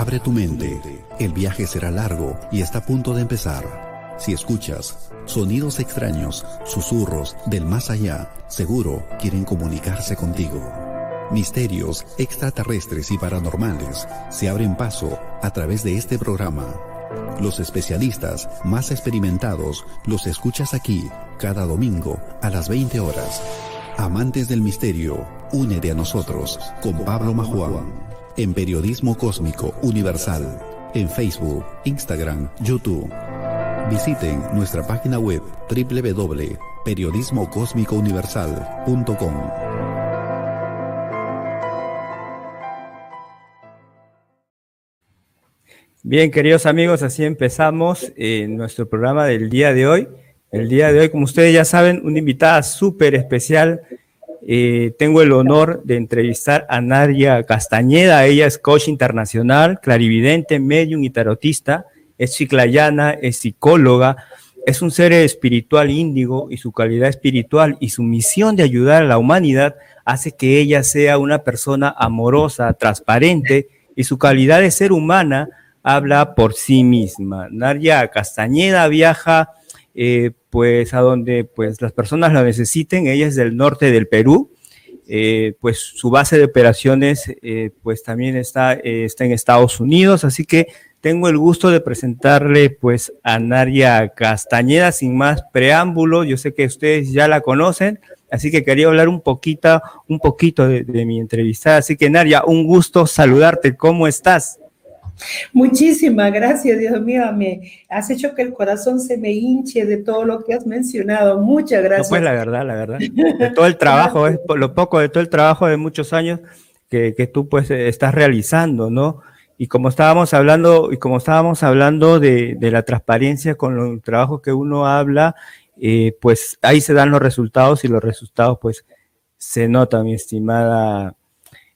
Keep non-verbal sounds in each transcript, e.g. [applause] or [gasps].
Abre tu mente. El viaje será largo y está a punto de empezar. Si escuchas sonidos extraños, susurros del más allá, seguro quieren comunicarse contigo. Misterios extraterrestres y paranormales se abren paso a través de este programa. Los especialistas más experimentados los escuchas aquí cada domingo a las 20 horas. Amantes del misterio, únete a nosotros con Pablo Majuan en Periodismo Cósmico Universal, en Facebook, Instagram, YouTube. Visiten nuestra página web www.periodismocosmicouniversal.com. Bien, queridos amigos, así empezamos en nuestro programa del día de hoy. El día de hoy, como ustedes ya saben, una invitada súper especial eh, tengo el honor de entrevistar a Nadia Castañeda. Ella es coach internacional, clarividente, medium y tarotista. Es ciclayana, es psicóloga. Es un ser espiritual índigo y su calidad espiritual y su misión de ayudar a la humanidad hace que ella sea una persona amorosa, transparente y su calidad de ser humana habla por sí misma. Nadia Castañeda viaja eh, pues a donde pues las personas la necesiten. Ella es del norte del Perú. Eh, pues su base de operaciones eh, pues también está, está en Estados Unidos, así que tengo el gusto de presentarle pues a Naria Castañeda sin más preámbulo. Yo sé que ustedes ya la conocen, así que quería hablar un poquito, un poquito de, de mi entrevista. Así que Naria, un gusto saludarte. ¿Cómo estás? Muchísimas gracias, Dios mío. Me has hecho que el corazón se me hinche de todo lo que has mencionado. Muchas gracias. No, pues la verdad, la verdad. De todo el trabajo, es lo poco de todo el trabajo de muchos años que, que tú pues estás realizando, ¿no? Y como estábamos hablando, y como estábamos hablando de, de la transparencia con los trabajos que uno habla, eh, pues ahí se dan los resultados y los resultados pues se notan, mi estimada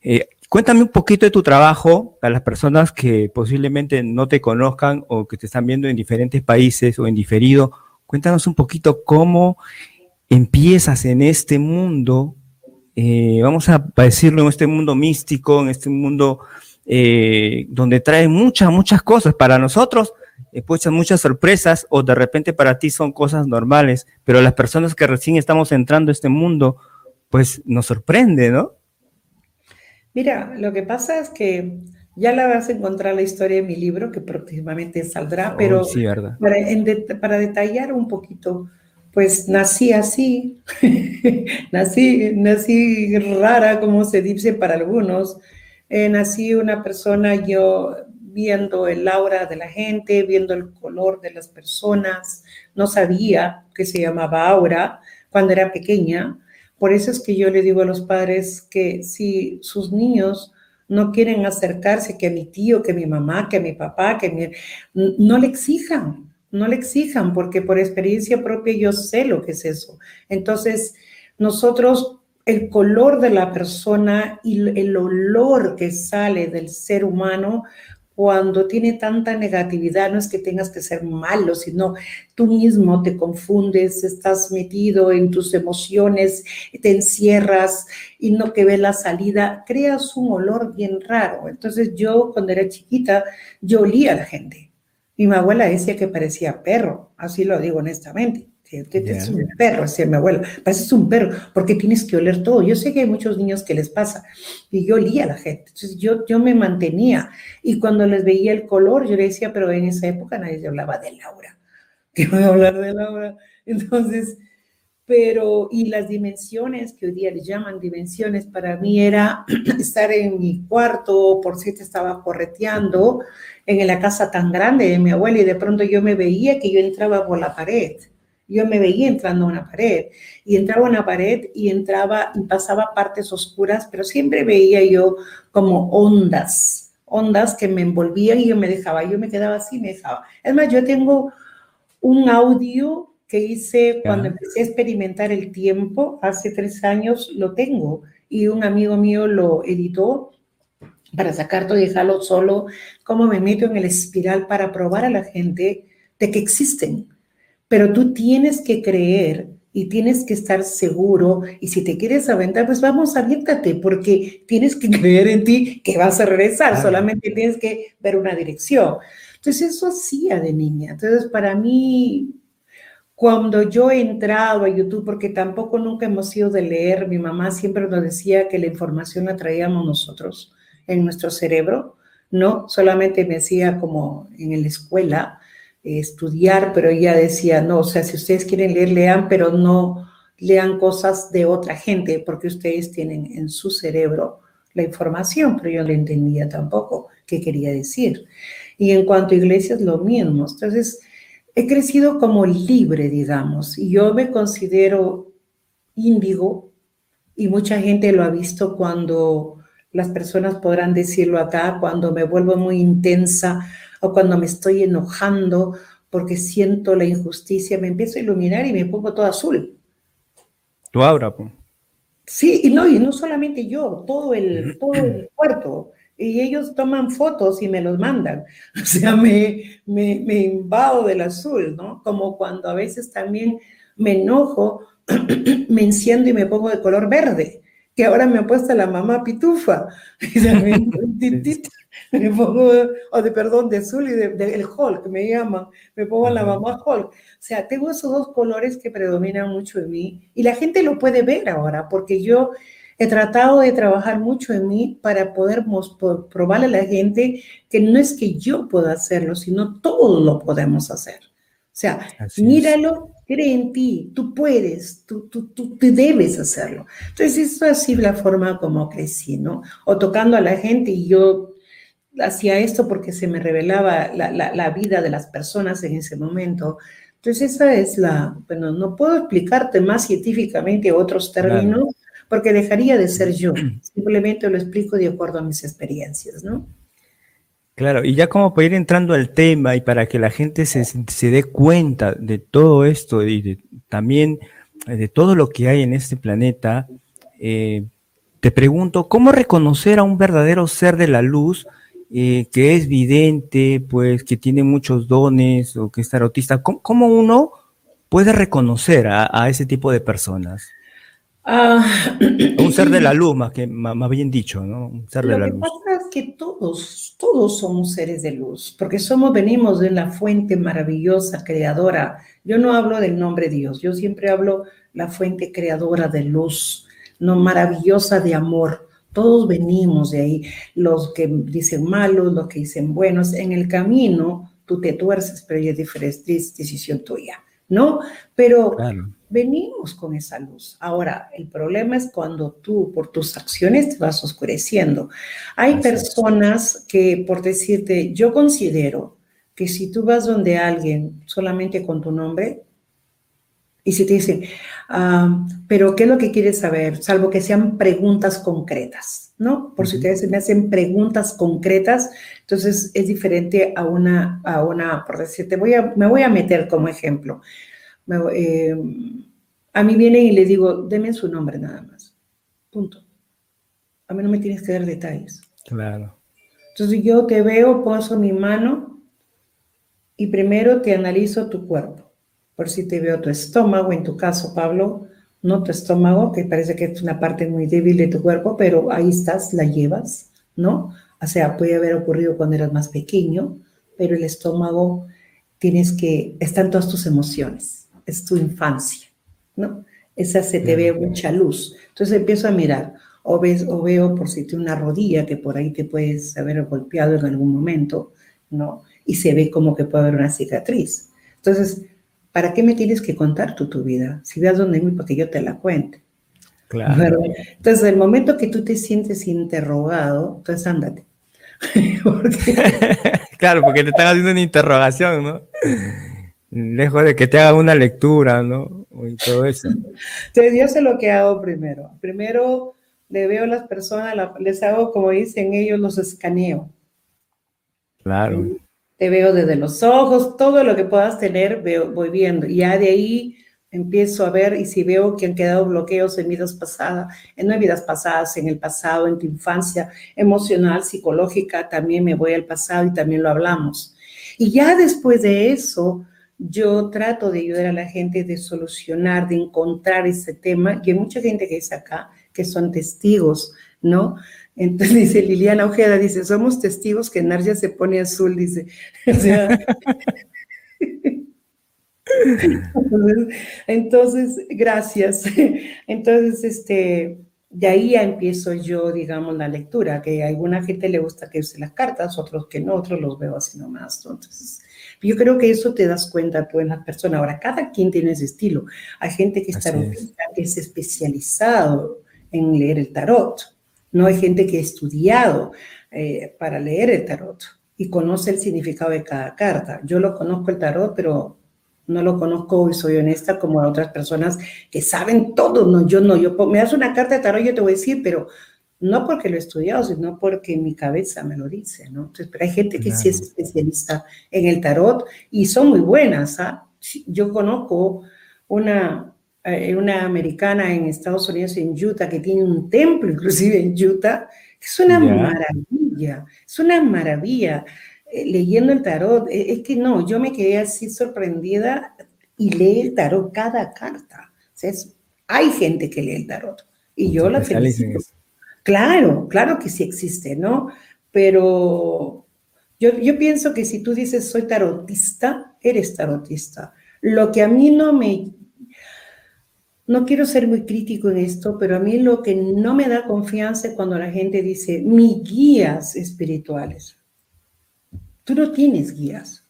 eh, Cuéntame un poquito de tu trabajo a las personas que posiblemente no te conozcan o que te están viendo en diferentes países o en diferido. Cuéntanos un poquito cómo empiezas en este mundo, eh, vamos a decirlo, en este mundo místico, en este mundo eh, donde trae muchas, muchas cosas. Para nosotros, pues muchas sorpresas o de repente para ti son cosas normales, pero las personas que recién estamos entrando a este mundo, pues nos sorprende, ¿no? Mira, lo que pasa es que ya la vas a encontrar la historia en mi libro, que próximamente saldrá, pero Para, detallar un poquito, pues nací así, [laughs] nací, nací rara, como se dice para algunos. Eh, nací una persona, yo viendo el aura de la gente, viendo el color de las personas, no sabía que se llamaba aura cuando era pequeña por eso es que yo le digo a los padres que si sus niños no quieren acercarse, que a mi tío, que a mi mamá, que a mi papá, que no le exijan, no le exijan, porque por experiencia propia yo sé lo que es eso. Entonces, nosotros, el color de la persona y el olor que sale del ser humano cuando tiene tanta negatividad, no es que tengas que ser malo, sino tú mismo te confundes, estás metido en tus emociones, te encierras y no que ve la salida, creas un olor bien raro. Entonces yo cuando era chiquita, yo olía a la gente. Mi abuela decía que parecía perro, así lo digo honestamente. Es un perro, decía mi abuela, pareces un perro, porque tienes que oler todo. Yo sé que hay muchos niños que les pasa, y yo olía a la gente, entonces yo, yo me mantenía, y cuando les veía el color, yo le decía, pero en esa época nadie hablaba de Laura, [laughs] que voy a hablar de Laura, entonces, pero, y las dimensiones, que hoy día les llaman dimensiones, para mí era [clears throat] estar en mi cuarto, por si te estaba correteando, en la casa tan grande de mi abuela, y de pronto yo me veía que yo entraba por la pared, yo me veía entrando a una pared y entraba a una pared y entraba y pasaba partes oscuras, pero siempre veía yo como ondas, ondas que me envolvían y yo me dejaba, yo me quedaba así, me dejaba. Es más, yo tengo un audio que hice cuando empecé a experimentar el tiempo, hace tres años, lo tengo y un amigo mío lo editó para sacar todo y dejarlo solo, cómo me meto en el espiral para probar a la gente de que existen pero tú tienes que creer y tienes que estar seguro. Y si te quieres aventar, pues vamos, aviéntate porque tienes que [laughs] creer en ti que vas a regresar, solamente tienes que ver una dirección. Entonces eso hacía de niña. Entonces para mí, cuando yo he entrado a YouTube, porque tampoco nunca hemos sido de leer, mi mamá siempre nos decía que la información la traíamos nosotros en nuestro cerebro, no solamente me decía como en la escuela, estudiar, pero ella decía, no, o sea, si ustedes quieren leer, lean, pero no lean cosas de otra gente, porque ustedes tienen en su cerebro la información, pero yo no entendía tampoco qué quería decir. Y en cuanto a iglesias, lo mismo. Entonces, he crecido como libre, digamos, y yo me considero índigo, y mucha gente lo ha visto cuando las personas podrán decirlo acá, cuando me vuelvo muy intensa o cuando me estoy enojando porque siento la injusticia, me empiezo a iluminar y me pongo todo azul. Tú ahora, pues. Sí, y no, y no solamente yo, todo el, todo el [clears throat] cuerpo. Y ellos toman fotos y me los mandan. [laughs] O sea, me, me, me invado del azul, ¿no? Como cuando a veces también me enojo, [clears throat] me enciendo y me pongo de color verde, que ahora me ha puesto la mamá pitufa. [laughs] me pongo, o de perdón, de azul y del de, el Hulk, me llaman, me pongo la mamá Hulk. O sea, tengo esos dos colores que predominan mucho en mí y la gente lo puede ver ahora, porque yo he tratado de trabajar mucho en mí para poder probarle a la gente que no es que yo pueda hacerlo, sino todos lo podemos hacer. O sea, míralo, cree en ti, tú puedes, tú, tú, tú, debes hacerlo. Entonces, eso es así la forma como crecí, ¿no? O tocando a la gente y yo hacía esto porque se me revelaba la, vida de las personas en ese momento. Entonces esa es la, bueno, no puedo explicarte más científicamente otros términos porque dejaría de ser yo, [clears throat] simplemente lo explico de acuerdo a mis experiencias, ¿no? Claro, y ya como para ir entrando al tema y para que la gente se, se dé cuenta de todo esto y de, también de todo lo que hay en este planeta, eh, te pregunto, ¿cómo reconocer a un verdadero ser de la luz eh, que es vidente, pues que tiene muchos dones o que es tarotista, ¿cómo, uno puede reconocer a, ese tipo de personas? Ah, un ser de la [clears throat] luz, más, que, más, bien dicho, ¿no? Un ser de la luz. Lo que pasa es que todos, todos somos seres de luz, porque somos, venimos de la fuente maravillosa, creadora. Yo no hablo del nombre Dios, yo siempre hablo la fuente creadora de luz, no maravillosa de amor. Todos venimos de ahí, los que dicen malos, los que dicen buenos. En el camino tú te tuerces, pero ya es decisión tuya, ¿no? Pero venimos con esa luz. Ahora, el problema es cuando tú por tus acciones te vas oscureciendo. Hay personas que, por decirte, yo considero que si tú vas donde alguien solamente con tu nombre, y si te dicen, ah, pero ¿qué es lo que quieres saber? Salvo que sean preguntas concretas, ¿no? Por si ustedes me hacen preguntas concretas, entonces es diferente a una, a una por decirte, voy a, me voy a meter como ejemplo. Eh, a mí vienen y le digo, deme su nombre nada más. Punto. A mí no me tienes que dar detalles. Claro. Entonces yo te veo, pongo mi mano y primero te analizo tu cuerpo por si te veo tu estómago, en tu caso, Pablo, no tu estómago, que parece que es una parte muy débil de tu cuerpo, pero ahí estás, la llevas, ¿no? O sea, puede haber ocurrido cuando eras más pequeño, pero el estómago tienes que, están todas tus emociones, es tu infancia, ¿no? Esa se te ve mucha luz. Entonces empiezo a mirar, o, ves, o veo por si tiene una rodilla que por ahí te puedes haber golpeado en algún momento, ¿no? Y se ve como que puede haber una cicatriz. Entonces, ¿para qué me tienes que contar tú tu vida? Si veas donde mí para que yo te la cuente. Claro. Entonces, el momento que tú te sientes interrogado, entonces ándate. [laughs] [laughs] claro, porque te están haciendo una interrogación, ¿no? Lejos de que te haga una lectura, ¿no? Y todo eso. [laughs] Entonces, yo sé lo que hago primero. Primero le veo a las personas, les hago, como dicen ellos, los escaneo. Claro te veo desde los ojos, todo lo que puedas tener, veo, voy viendo. Y ya de ahí empiezo a ver y si veo que han quedado bloqueos en vidas pasadas, en no vidas pasadas, en el pasado, en tu infancia emocional, psicológica, también me voy al pasado y también lo hablamos. Y ya después de eso, yo trato de ayudar a la gente de solucionar, de encontrar ese tema, y hay mucha gente que es acá que son testigos, ¿no? Entonces [laughs] dice Liliana Ojeda, dice, somos testigos que Narja se pone azul, dice. [laughs] [laughs] Entonces, gracias. Entonces, este, de ahí ya empiezo yo, digamos, la lectura, que a alguna gente le gusta que use las cartas, otros que no, otros los veo así nomás. Entonces, yo creo que eso te das cuenta tú en la persona. Ahora, cada quien tiene ese estilo. Hay gente que, está, que es especializado en leer el tarot. No hay gente que ha estudiado eh, para leer el tarot y conoce el significado de cada carta. Yo lo conozco el tarot, pero no lo conozco y soy honesta como a otras personas que saben todo. No, yo no, yo me das una carta de tarot, yo te voy a decir, pero no porque lo he estudiado, sino porque mi cabeza me lo dice, ¿no? Entonces, pero hay gente que sí es especialista en el tarot y son muy buenas, ¿ah? Yo conozco una, eh, una americana en Estados Unidos, en Utah, que tiene un templo inclusive en Utah, que es una maravilla, es una maravilla. Eh, leyendo el tarot, eh, es que no, yo me quedé así sorprendida y lee el tarot cada carta. O sea, hay gente que lee el tarot y yo la felicito. Claro, claro que sí existe, ¿no? Pero yo, yo pienso que si tú dices soy tarotista, eres tarotista. Lo que a mí no me no quiero ser muy crítico en esto, pero a mí lo que no me da confianza es cuando la gente dice, mis guías espirituales. Tú no tienes guías.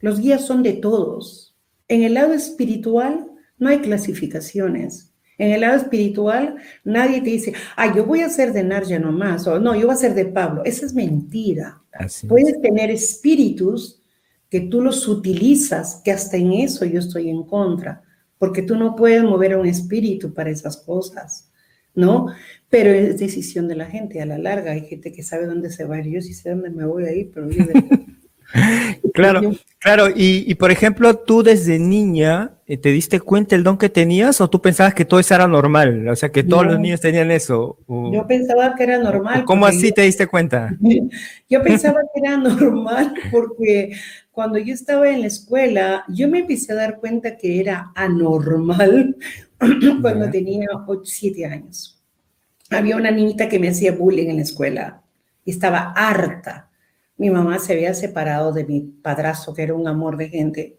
Los guías son de todos. En el lado espiritual no hay clasificaciones. En el lado espiritual nadie te dice, ah, yo voy a ser de Narja nomás, o no, yo voy a ser de Pablo. Esa es mentira. Puedes tener espíritus que tú los utilizas, que hasta en eso yo estoy en contra porque tú no puedes mover a un espíritu para esas cosas, ¿no? Pero es decisión de la gente, a la larga hay gente que sabe dónde se va, yo sí sé dónde me voy a ir, pero... [laughs] [laughs] claro, claro, y, por ejemplo, tú desde niña eh, te diste cuenta el don que tenías o tú pensabas que todo eso era normal, o sea, que todos los niños tenían eso. yo pensaba que era normal. ¿Cómo así te diste cuenta? [laughs] Yo pensaba [laughs] que era normal porque cuando yo estaba en la escuela, yo me empecé a dar cuenta que era anormal [clears throat] cuando tenía 8, 7 años. Había una niñita que me hacía bullying en la escuela y estaba harta. Mi mamá se había separado de mi padrastro, que era un amor de gente,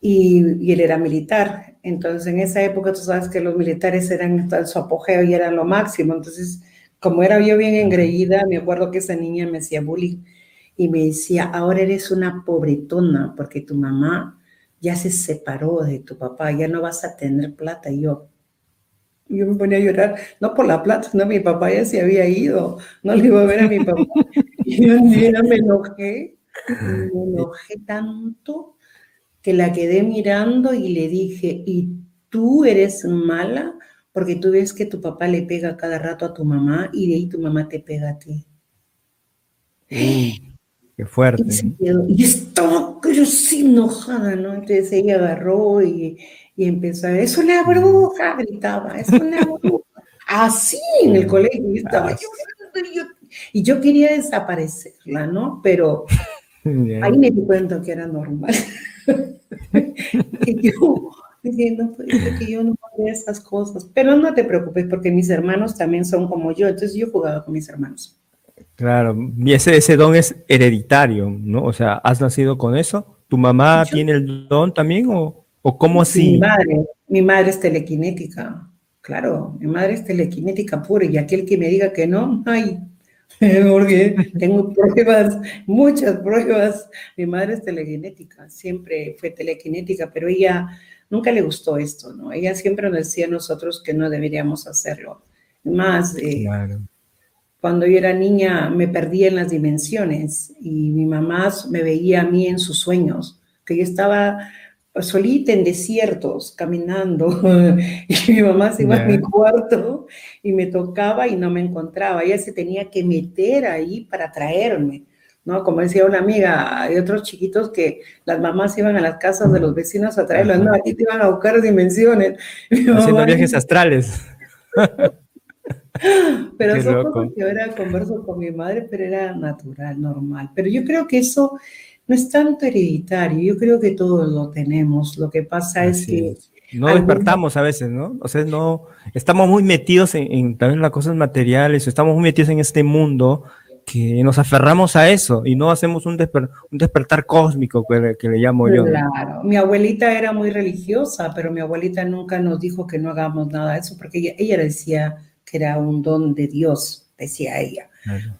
y, él era militar. Entonces, en esa época, tú sabes que los militares eran su apogeo y eran lo máximo. Entonces, como era yo bien engreída, me acuerdo que esa niña me hacía bullying y me decía, ahora eres una pobretona porque tu mamá ya se separó de tu papá, ya no vas a tener plata. Y yo, yo me ponía a llorar, no por la plata, no, mi papá ya se había ido, no le iba a ver a mi papá. Y un día me enojé, me enojé tanto que la quedé mirando y le dije, ¿y tú eres mala? Porque tú ves que tu papá le pega cada rato a tu mamá y de ahí tu mamá te pega a ti. [gasps] Qué fuerte. Y, estaba, yo sí enojada, ¿no? Entonces ella agarró y, y empezó a es una bruja, gritaba, es una bruja. Así en el colegio estaba yo, y yo quería desaparecerla, ¿no? Pero ahí me di cuenta que era normal. [laughs] y yo diciendo pues, que yo no podía esas cosas. Pero no te preocupes porque mis hermanos también son como yo, entonces yo jugaba con mis hermanos. Claro, y ese, ese don es hereditario, ¿no? O sea, ¿has nacido con eso? ¿Tu mamá tiene el don también o, o cómo así? Mi madre, mi madre es telequinética, claro, mi madre es telequinética pura y aquel que me diga que no, ay, [laughs] porque tengo pruebas, muchas pruebas. Mi madre es telequinética, siempre fue telequinética, pero ella nunca le gustó esto, ¿no? Ella siempre nos decía a nosotros que no deberíamos hacerlo. Más, eh, claro cuando yo era niña me perdía en las dimensiones y mi mamá me veía a mí en sus sueños, que yo estaba solita en desiertos caminando [laughs] y mi mamá se iba a mi cuarto y me tocaba y no me encontraba. Ella se tenía que meter ahí para traerme. ¿no? Como decía una amiga, hay otros chiquitos que las mamás iban a las casas de los vecinos a traerlos, no, aquí te iban a buscar dimensiones. [laughs] Haciendo viajes astrales. [laughs] Pero eso que ahora converso con mi madre, pero era natural, normal. Pero yo creo que eso no es tanto hereditario, yo creo que todos lo tenemos, lo que pasa es que... No despertamos a veces, ¿no? O sea, no, estamos muy metidos en, también las cosas materiales, estamos muy metidos en este mundo que nos aferramos a eso y no hacemos un, un despertar cósmico que, le llamo yo. Claro, mi abuelita era muy religiosa, pero mi abuelita nunca nos dijo que no hagamos nada de eso, porque ella, ella decía que era un don de Dios, decía ella.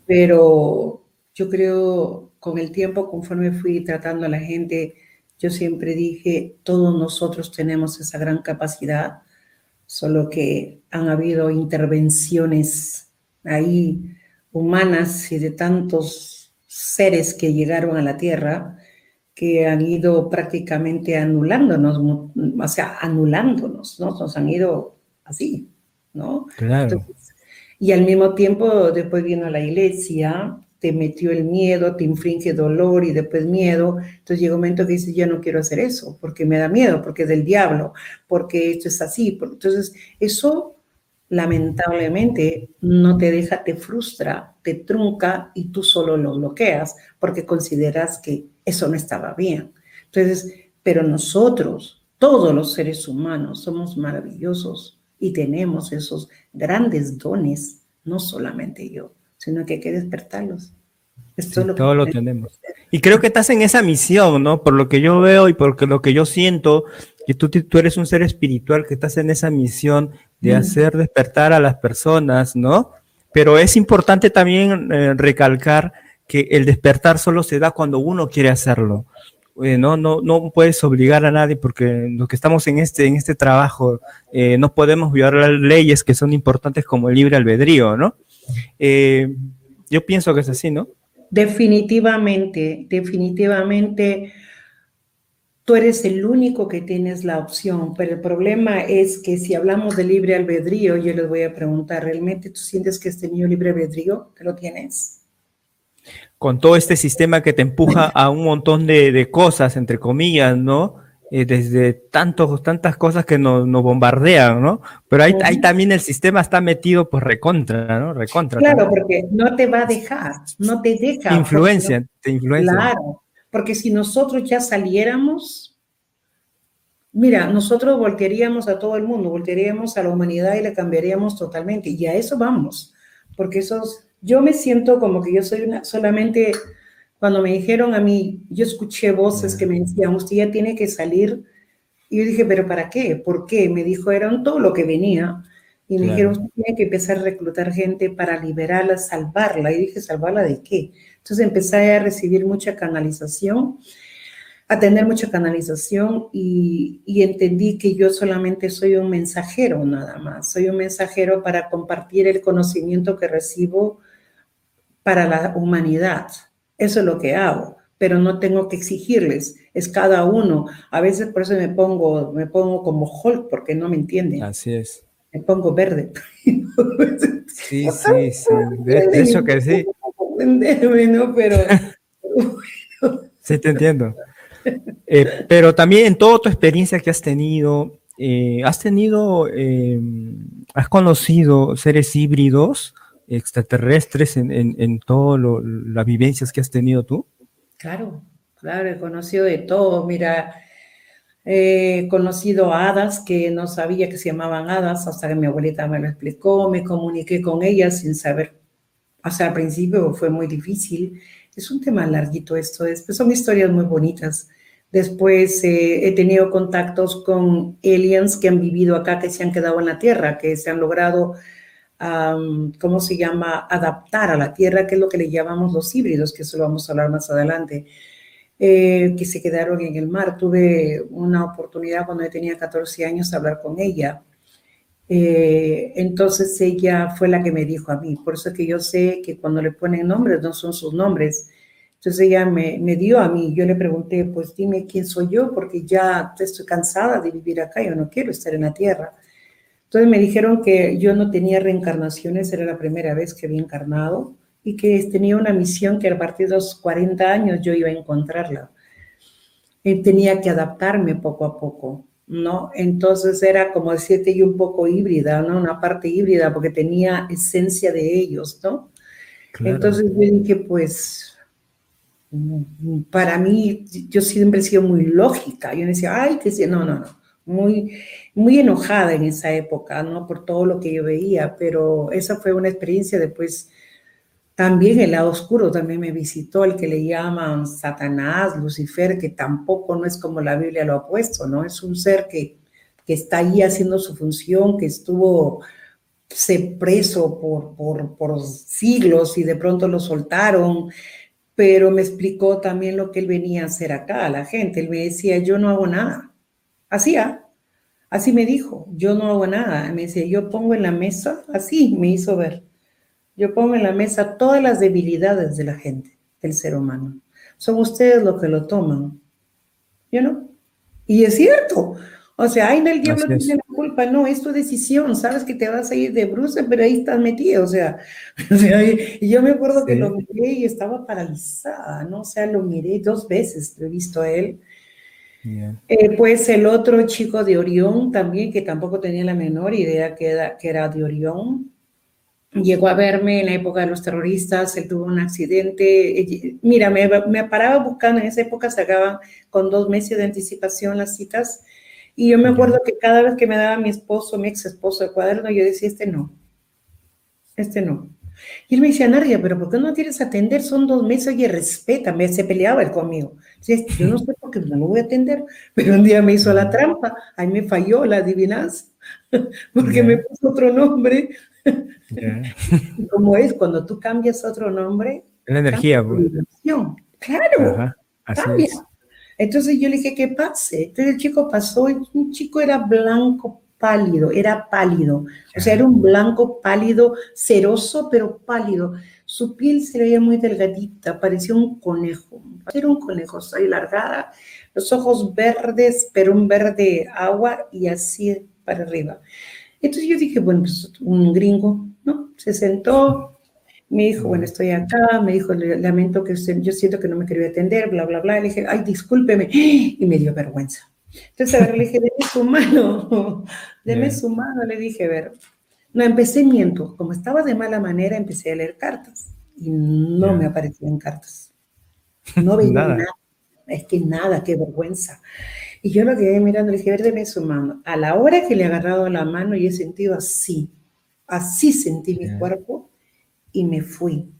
Pero yo creo, con el tiempo, conforme fui tratando a la gente, yo siempre dije, todos nosotros tenemos esa gran capacidad, solo que han habido intervenciones ahí humanas y de tantos seres que llegaron a la Tierra que han ido prácticamente anulándonos, o sea, anulándonos, ¿no? Nos han ido así, ¿no? Claro. y al mismo tiempo, después vino la iglesia, te metió el miedo, te infringe dolor y después miedo. Entonces llega un momento que dices, yo no quiero hacer eso, porque me da miedo, porque es del diablo, porque esto es así. Entonces, eso lamentablemente no te deja, te frustra, te trunca y tú solo lo bloqueas porque consideras que eso no estaba bien. Entonces, pero nosotros, todos los seres humanos, somos maravillosos y tenemos esos grandes dones, no solamente yo, sino que hay que despertarlos. todo lo tenemos. Y creo que estás en esa misión, ¿no? Por lo que yo veo y por lo que yo siento, que tú, tú eres un ser espiritual que estás en esa misión de hacer despertar a las personas, ¿no? Pero es importante también eh, recalcar que el despertar solo se da cuando uno quiere hacerlo. Eh, no, no, no puedes obligar a nadie porque los que estamos en este, en este trabajo eh, no podemos violar leyes que son importantes como el libre albedrío, ¿no? Yo pienso que es así, ¿no? Definitivamente, definitivamente tú eres el único que tienes la opción, pero el problema es que si hablamos de libre albedrío, yo les voy a preguntar, ¿realmente tú sientes que has tenido libre albedrío? ¿Te lo tienes? Con todo este sistema que te empuja a un montón de, cosas, entre comillas, ¿no? Eh, desde tantos, tantas cosas que nos, bombardean, ¿no? Pero ahí, también el sistema está metido por recontra, ¿no? Recontra. Claro, porque no te va a dejar, no te deja. Influencia, te influencia. Claro, porque si nosotros ya saliéramos, mira, nosotros voltearíamos a todo el mundo, voltearíamos a la humanidad y le cambiaríamos totalmente. Y a eso vamos, porque esos, yo me siento como que yo soy una, solamente, cuando me dijeron a mí, yo escuché voces que me decían, usted ya tiene que salir. Y yo dije, pero ¿para qué? ¿Por qué? Me dijo, eran todo lo que venía. Y me dijeron, usted tiene que empezar a reclutar gente para liberarla, salvarla. Y dije, ¿salvarla de qué? Entonces empecé a recibir mucha canalización, a tener mucha canalización y, entendí que yo solamente soy un mensajero nada más. Soy un mensajero para compartir el conocimiento que recibo para la humanidad. Eso es lo que hago pero no tengo que exigirles, es cada uno. A veces por eso me pongo, me pongo como Hulk porque no me entienden. Así es. Me pongo verde. Sí, sí, sí. De, eso que sí. Pero. [laughs] sí, te entiendo. Eh, pero también en toda tu experiencia que has tenido, eh, ¿has tenido, eh, has conocido seres híbridos, extraterrestres en, en, todas las vivencias que has tenido tú? Claro, claro, he conocido de todo. Mira, he conocido hadas que no sabía que se llamaban hadas hasta que mi abuelita me lo explicó, me comuniqué con ellas sin saber o sea, al principio fue muy difícil. Es un tema larguito esto, después son historias muy bonitas. Después eh, he tenido contactos con aliens que han vivido acá, que se han quedado en la Tierra, que se han logrado, ¿cómo se llama?, adaptar a la Tierra, que es lo que le llamamos los híbridos, que eso lo vamos a hablar más adelante, eh, que se quedaron en el mar. Tuve una oportunidad cuando yo tenía 14 años de hablar con ella eh, entonces ella fue la que me dijo a mí, por eso que yo sé que cuando le ponen nombres no son sus nombres. Entonces ella me, me dio a mí, yo le pregunté, pues dime quién soy yo, porque ya estoy cansada de vivir acá, yo no quiero estar en la tierra. Entonces me dijeron que yo no tenía reencarnaciones, era la primera vez que había encarnado y que tenía una misión que a partir de los 40 años yo iba a encontrarla. Y tenía que adaptarme poco a poco. ¿no? Entonces era como decirte yo un poco híbrida, ¿no? Una parte híbrida porque tenía esencia de ellos, ¿no? Entonces yo dije, pues, para mí, yo siempre he sido muy lógica. Yo decía, ay, que no, no, no. Muy, muy enojada en esa época, ¿no? Por todo lo que yo veía, pero esa fue una experiencia después. También el lado oscuro también me visitó, el que le llaman Satanás, Lucifer, que tampoco no es como la Biblia lo ha puesto, ¿no? Es un ser que, que está ahí haciendo su función, que estuvo se preso por, por, por siglos y de pronto lo soltaron, pero me explicó también lo que él venía a hacer acá a la gente. Él me decía, yo no hago nada. Hacía, así me dijo, yo no hago nada. Me decía, yo pongo en la mesa, así me hizo ver, yo pongo en la mesa todas las debilidades de la gente, del ser humano. Son ustedes los que lo toman. Yo no. Y es cierto, o sea, ay, no, el diablo tiene la culpa, no, es tu decisión, sabes que te vas a ir de bruces, pero ahí estás metido, o sea, [laughs] y yo me acuerdo que lo miré y estaba paralizada, ¿no? O sea, lo miré dos veces, lo he visto a él. Eh, pues el otro chico de Orión también, que tampoco tenía la menor idea que era, que era de Orión, llegó a verme en la época de los terroristas, él tuvo un accidente, mira, me, me paraba buscando, en esa época se acaban con dos meses de anticipación las citas, y yo me acuerdo que cada vez que me daba mi esposo, mi ex esposo el cuaderno, yo decía, este no, este no. Y él me decía, Nadia, pero ¿por qué no quieres atender? Son dos meses, oye, respétame, se peleaba él conmigo. yo no sé por qué no lo voy a atender, [laughs] pero un día me hizo la trampa, ahí me falló la adivinanza, [laughs] porque me puso otro nombre. [laughs] y como es, cuando tú cambias otro nombre... La energía. Pues. Claro, cambia. Entonces yo le dije que pase. Entonces el chico pasó y un chico era blanco pálido, era pálido. O sea, era un blanco pálido, ceroso, pero pálido. Su piel se veía muy delgadita, parecía un conejo. Era un conejo, soy largada, los ojos verdes, pero un verde agua y así para arriba. Entonces yo dije, bueno, pues un gringo, ¿no? Se sentó, me dijo, bueno, estoy acá, me dijo, lamento que usted, yo siento que no me quería atender, bla, bla, bla. Le dije, ay, discúlpeme. Y me dio vergüenza. Entonces, a ver, le dije, deme su mano, deme su mano. Le dije, a ver, no, empecé miento. Como estaba de mala manera, empecé a leer cartas. Y no me aparecían cartas. No veía nada. Es que nada, qué vergüenza. Y yo lo quedé mirando, le dije, a ver, deme su mano. A la hora que le he agarrado la mano y he sentido así, así sentí mi cuerpo, y me fui.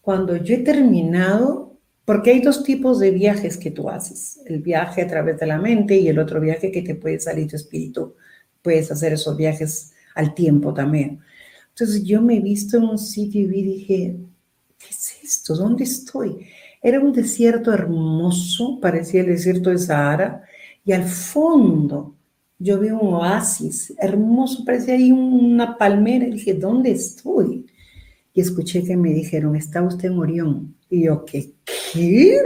Cuando yo he terminado, porque hay dos tipos de viajes que tú haces, el viaje a través de la mente y el otro viaje que te puede salir tu espíritu, puedes hacer esos viajes al tiempo también. Entonces yo me he visto en un sitio y dije, ¿qué es esto? ¿Dónde estoy? Era un desierto hermoso, parecía el desierto de Sahara, y al fondo yo vi un oasis hermoso, parecía ahí una palmera, dije, ¿dónde estoy? Y escuché que me dijeron, ¿está usted en Orión? Y yo, ¿qué? ¿Qué?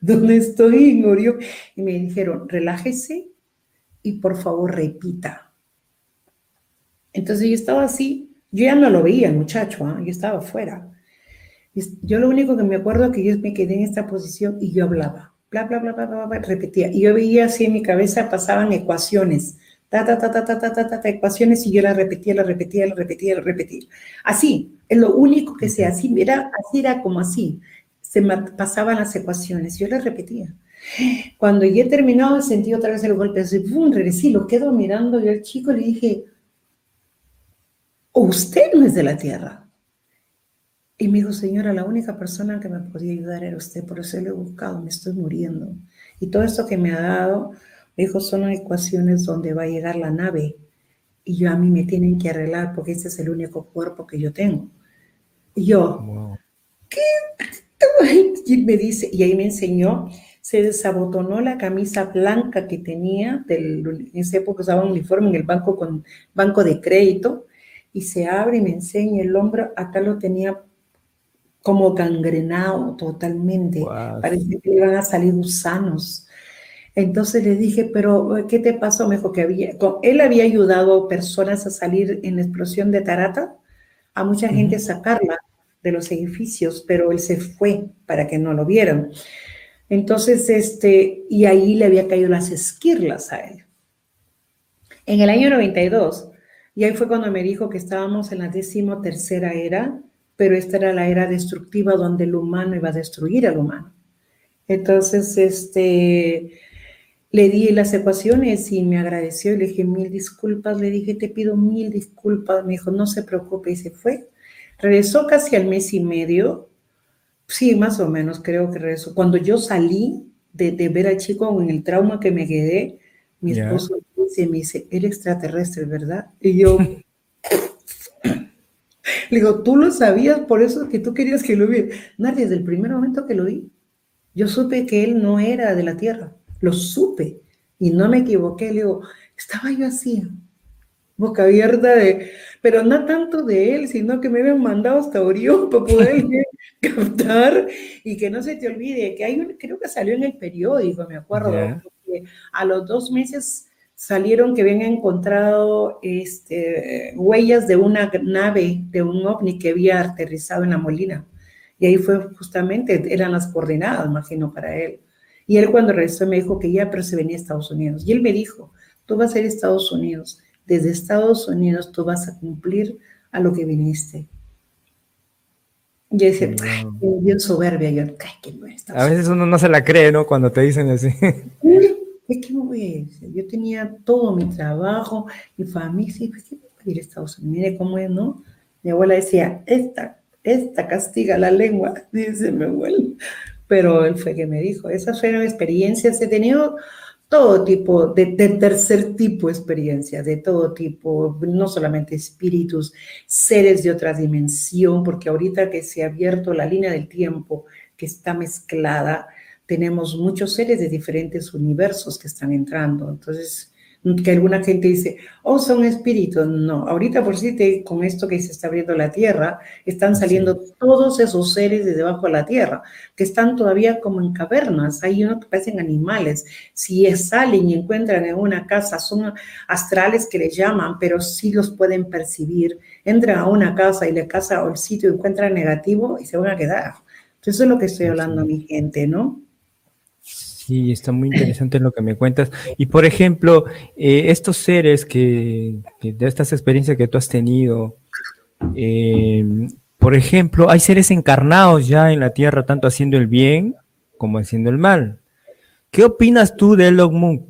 ¿Dónde estoy en Orión? Y me dijeron, relájese y por favor repita. Entonces yo estaba así, yo ya no lo veía muchacho, ¿ah? yo estaba afuera. Yo lo único que me acuerdo es que yo me quedé en esta posición y yo hablaba, bla, bla, bla, bla, bla, bla repetía. Y yo veía así en mi cabeza pasaban ecuaciones ta, ta, ta, ta, ta, ta, ta, ta, ecuaciones y yo la repetía, la repetía, la repetía, la repetía. Así, es lo único que sé, así era, así era como así, se me pasaban las ecuaciones, yo las repetía. Cuando ya he terminado, sentí otra vez el golpe, así, ¡pum! regresé, lo quedo mirando yo al chico le dije, usted no es de la tierra. Y me dijo, señora, la única persona que me podía ayudar era usted, por eso le he buscado, me estoy muriendo. Y todo esto que me ha dado, me dijo, son ecuaciones donde va a llegar la nave y yo a mí me tienen que arreglar porque ese es el único cuerpo que yo tengo. Y yo, ¿qué? [laughs] Y me dice, y ahí me enseñó, se desabotonó la camisa blanca que tenía, del, en esa época usaba un uniforme en el banco con banco de crédito, y se abre y me enseña el hombro, acá lo tenía como gangrenado totalmente, parece que le iban a salir gusanos entonces le dije, pero ¿qué te pasó? Me dijo que había, él había ayudado personas a salir en explosión de Tarata, a mucha gente a sacarla de los edificios, pero él se fue para que no lo vieran. Entonces, este, y ahí le había caído las esquirlas a él. En el año 92, y ahí fue cuando me dijo que estábamos en la décimo tercera era, pero esta era la era destructiva donde el humano iba a destruir al humano. Entonces, este, le di las ecuaciones y me agradeció y le dije mil disculpas, le dije te pido mil disculpas, me dijo no se preocupe y se fue. Regresó casi al mes y medio, sí, más o menos creo que regresó. Cuando yo salí de, ver al chico en el trauma que me quedé, mi esposo me dice, el extraterrestre, ¿verdad? Y yo, [laughs] le digo, tú lo sabías, por eso que tú querías que lo viera. Nadie, desde el primer momento que lo vi, yo supe que él no era de la Tierra, lo supe y no me equivoqué. Le digo, estaba yo así, boca abierta de, pero no tanto de él, sino que me habían mandado hasta Orión [laughs] para poder captar y que no se te olvide que hay un, creo que salió en el periódico, me acuerdo, a los dos meses salieron que habían encontrado este, huellas de una nave, de un ovni que había aterrizado en la Molina. Y ahí fue justamente, eran las coordenadas, imagino, para él. Y él cuando regresó me dijo que ya, pero se venía a Estados Unidos. Y él me dijo, tú vas a ir a Estados Unidos. Desde Estados Unidos tú vas a cumplir a lo que viniste. Yo decía, bien soberbia. Yo, que no a veces uno no se la cree, ¿no? Cuando te dicen así. es que no voy Yo tenía todo mi trabajo, mi familia, pues, ¿qué voy a ir a Estados Unidos? Mire cómo es, ¿no? Mi abuela decía, esta, esta castiga la lengua, [laughs] dice mi abuela. Pero él fue que me dijo, esas fueron experiencias, he tenido todo tipo, de, tercer tipo experiencias, de todo tipo, no solamente espíritus, seres de otra dimensión, porque ahorita que se ha abierto la línea del tiempo, que está mezclada, tenemos muchos seres de diferentes universos que están entrando. Entonces, que alguna gente dice, oh, son espíritus. No, ahorita por sí, te, con esto que se está abriendo la tierra, están saliendo todos esos seres de debajo de la tierra, que están todavía como en cavernas. Hay unos que parecen animales. Si salen y encuentran en una casa, son astrales que les llaman, pero sí los pueden percibir. Entran a una casa y la casa o el sitio encuentran negativo y se van a quedar. Entonces, eso es lo que estoy hablando a mi gente, ¿no? Sí, está muy interesante lo que me cuentas. Y por ejemplo, eh, estos seres que, de estas experiencias que tú has tenido, em, por ejemplo, hay seres encarnados ya en la Tierra, tanto haciendo el bien como haciendo el mal. ¿Qué opinas tú de Elon Musk?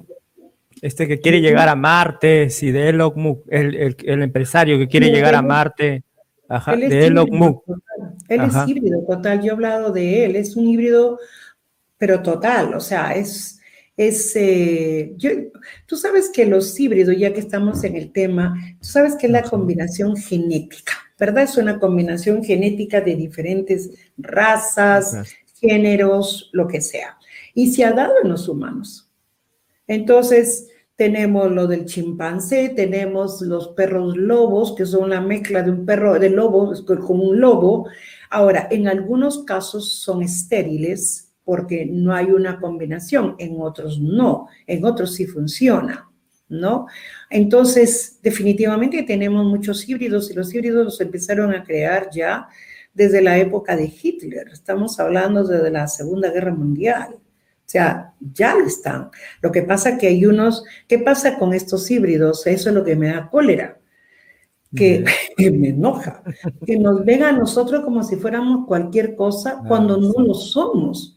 Este que quiere llegar a Marte, sí, de Elon Musk, el, empresario que quiere llegar a Marte, de Elon Musk. Él es híbrido, total, yo he hablado de él, es un híbrido pero total, o sea, es, es eh, tú sabes que los híbridos, ya que estamos en el tema, tú sabes que es la combinación genética, ¿verdad? Es una combinación genética de diferentes razas, géneros, lo que sea. Y se ha dado en los humanos. Entonces, tenemos lo del chimpancé, tenemos los perros lobos, que son la mezcla de un perro de lobo, como un lobo. Ahora, en algunos casos son estériles, porque no hay una combinación, en otros no, en otros sí funciona, ¿no? Entonces, definitivamente tenemos muchos híbridos y los híbridos los empezaron a crear ya desde la época de Hitler, estamos hablando desde la Segunda Guerra Mundial. O sea, ya lo están. Lo que pasa que hay unos, ¿qué pasa con estos híbridos? Eso es lo que me da cólera, que, [laughs] me enoja, que nos ven a nosotros como si fuéramos cualquier cosa cuando no lo somos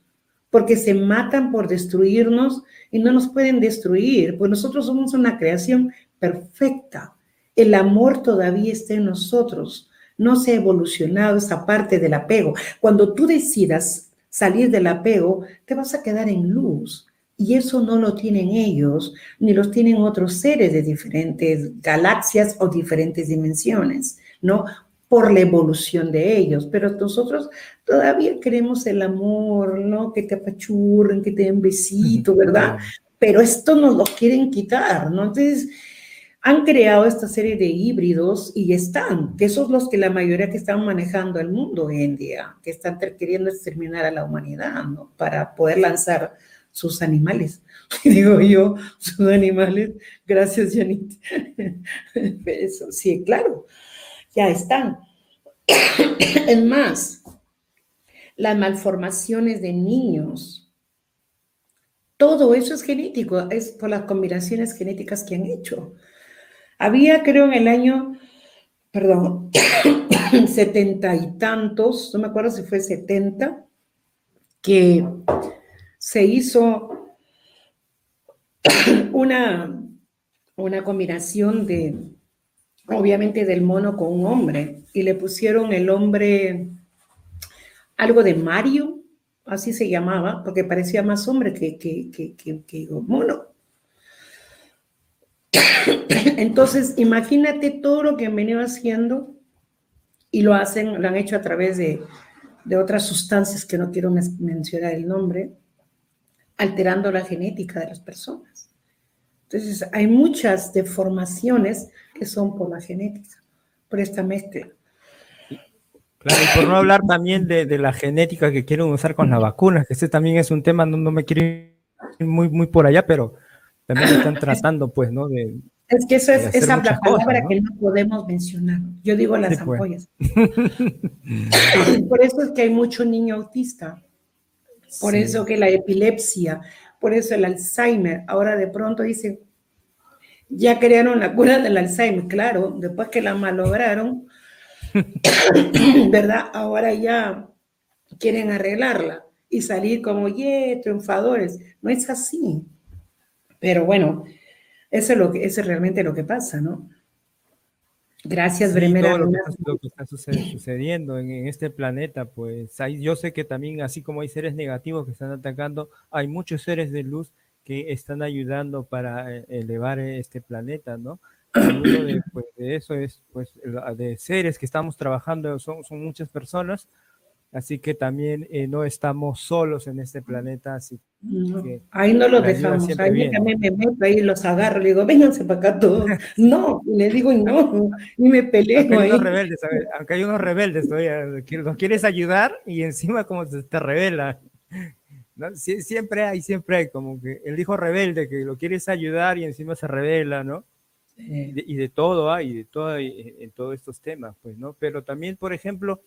porque se matan por destruirnos y no nos pueden destruir, pues nosotros somos una creación perfecta. El amor todavía está en nosotros, no se ha evolucionado esa parte del apego. Cuando tú decidas salir del apego, te vas a quedar en luz. Y eso no lo tienen ellos, ni los tienen otros seres de diferentes galaxias o diferentes dimensiones, ¿no? Por la evolución de ellos, pero nosotros todavía queremos el amor, ¿no? Que te apachurren, que te den besito, ¿verdad? Pero esto nos lo quieren quitar, ¿no? Entonces, han creado esta serie de híbridos y están, que esos los que la mayoría que están manejando el mundo hoy en día, que están queriendo exterminar a la humanidad, ¿no? Para poder lanzar sus animales. [laughs] Digo yo, sus animales, gracias, Janit. [laughs] Eso, sí, claro ya están. [coughs] es más, las malformaciones de niños, todo eso es genético, es por las combinaciones genéticas que han hecho. Había, creo, en el año perdón, [coughs] setenta y tantos, no me acuerdo si fue setenta, que se hizo [coughs] una, una combinación de, obviamente, del mono con un hombre, y le pusieron el hombre algo de Mario, así se llamaba, porque parecía más hombre que, que, que, que mono. [coughs] Entonces, imagínate todo lo que han venido haciendo y lo hacen, lo han hecho a través de, de otras sustancias que no quiero mencionar el nombre, alterando la genética de las personas. Entonces, hay muchas deformaciones que son por la genética, por esta mezcla. Claro, y por no hablar también de, de la genética que quieren usar con las vacunas, que ese también es un tema, no, no me quiero ir muy, muy por allá, pero también están [laughs] tratando, pues, ¿no? De, es que eso es esa palabra que no podemos mencionar. Yo digo las pues. ampollas. [laughs] por eso es que hay mucho niño autista. Por eso que la epilepsia, por eso el Alzheimer. Ahora de pronto dicen, ya crearon la cura del Alzheimer. Claro, después que la malograron, [coughs] ¿verdad? Ahora ya quieren arreglarla y salir como, yeah, triunfadores. No es así. Pero bueno, eso es, lo que, eso es realmente lo que pasa, ¿no? Gracias, sí, Todo lo que, está, [laughs] sucediendo en, este planeta, pues hay, yo sé que también, así como hay seres negativos que están atacando, hay muchos seres de luz que están ayudando para eh, elevar este planeta, ¿no? uno de, pues, de, eso es, pues, de seres que estamos trabajando, son, son muchas personas Así que también eh, no estamos solos en este planeta. Así que ahí no los dejamos. Ahí también me meto, ahí los agarro, le digo, vénganse para acá todos. [laughs] No, y le digo, no, y me peleo. Aunque hay unos rebeldes, [laughs] aunque hay unos rebeldes todavía, que los quieres ayudar y encima como se te revela. ¿no? siempre hay, siempre hay como que el hijo rebelde que lo quieres ayudar y encima se revela, ¿no? Y, de, todo hay, de todo en todos estos temas, pues, ¿no? Pero también, por ejemplo,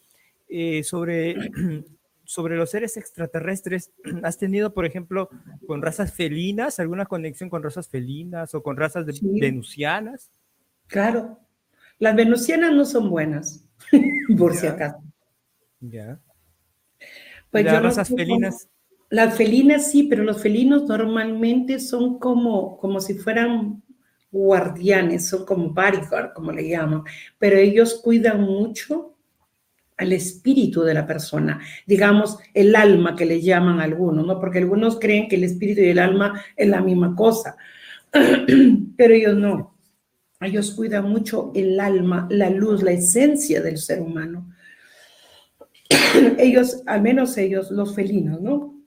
eh, sobre, [clears throat] sobre los seres extraterrestres, [clears throat] ¿has tenido, por ejemplo, con razas felinas, alguna conexión con razas felinas o con razas venusianas? Claro, las venusianas no son buenas, [laughs] por si acaso. Ya. Pues las razas felinas. Las felinas sí, pero los felinos normalmente son como, como si fueran guardianes, son como bodyguard, como le llaman, pero ellos cuidan mucho al espíritu de la persona, digamos, el alma que le llaman algunos, ¿no? Porque algunos creen que el espíritu y el alma es la misma cosa, [clears throat] pero ellos no. Ellos cuidan mucho el alma, la luz, la esencia del ser humano. [clears throat] ellos, al menos ellos, los felinos, ¿no?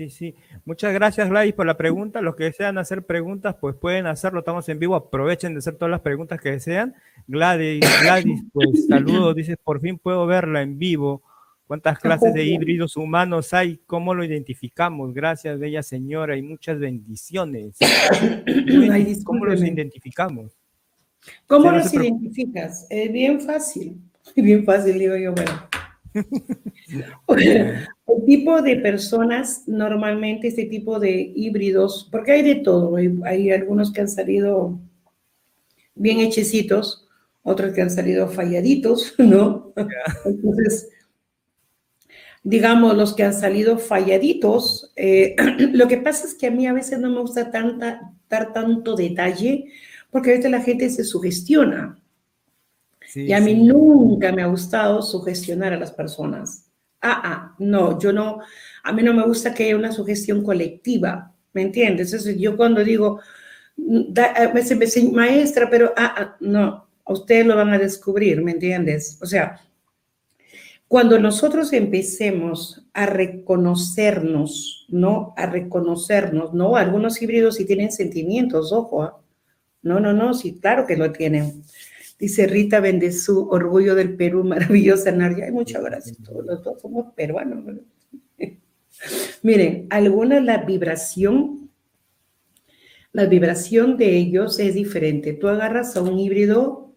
Sí, sí. Muchas gracias, Gladys, por la pregunta. Los que desean hacer preguntas, pues pueden hacerlo. Estamos en vivo. Aprovechen de hacer todas las preguntas que desean. Gladys, Gladys, pues [coughs] saludos. Dices, por fin puedo verla en vivo. ¿Cuántas clases de híbridos humanos hay? ¿Cómo lo identificamos? Gracias, bella señora, y muchas bendiciones. [coughs] ¿Cómo los identificamos? ¿Cómo los identificas? Es bien fácil. [laughs] Bien fácil, digo yo, bueno. [laughs] El tipo de personas, normalmente este tipo de híbridos, porque hay de todo, hay, algunos que han salido bien hechecitos, otros que han salido falladitos, [laughs] ¿no? Entonces, digamos, los que han salido falladitos, eh, [clears throat] lo que pasa es que a mí a veces no me gusta tanta, dar tanto detalle, porque a veces la gente se sugestiona y a mí nunca me ha gustado sugestionar a las personas. Ah, ah, no, yo no, a mí no me gusta que haya una sugestión colectiva, ¿me entiendes? Entonces yo cuando digo, a veces me dicen, maestra, pero, ah, ah, no, ustedes lo van a descubrir, ¿me entiendes? O sea, cuando nosotros empecemos a reconocernos, ¿no? A reconocernos, ¿no? Algunos híbridos sí tienen sentimientos, ojo, ¿ah? no, no, no, sí, claro que lo tienen. Dice Rita su Orgullo del Perú, [laughs] maravillosa Nadia. Ay, muchas gracias. Todos los dos somos peruanos. [laughs] Miren, alguna la vibración, la vibración de ellos es diferente. Tú agarras a un híbrido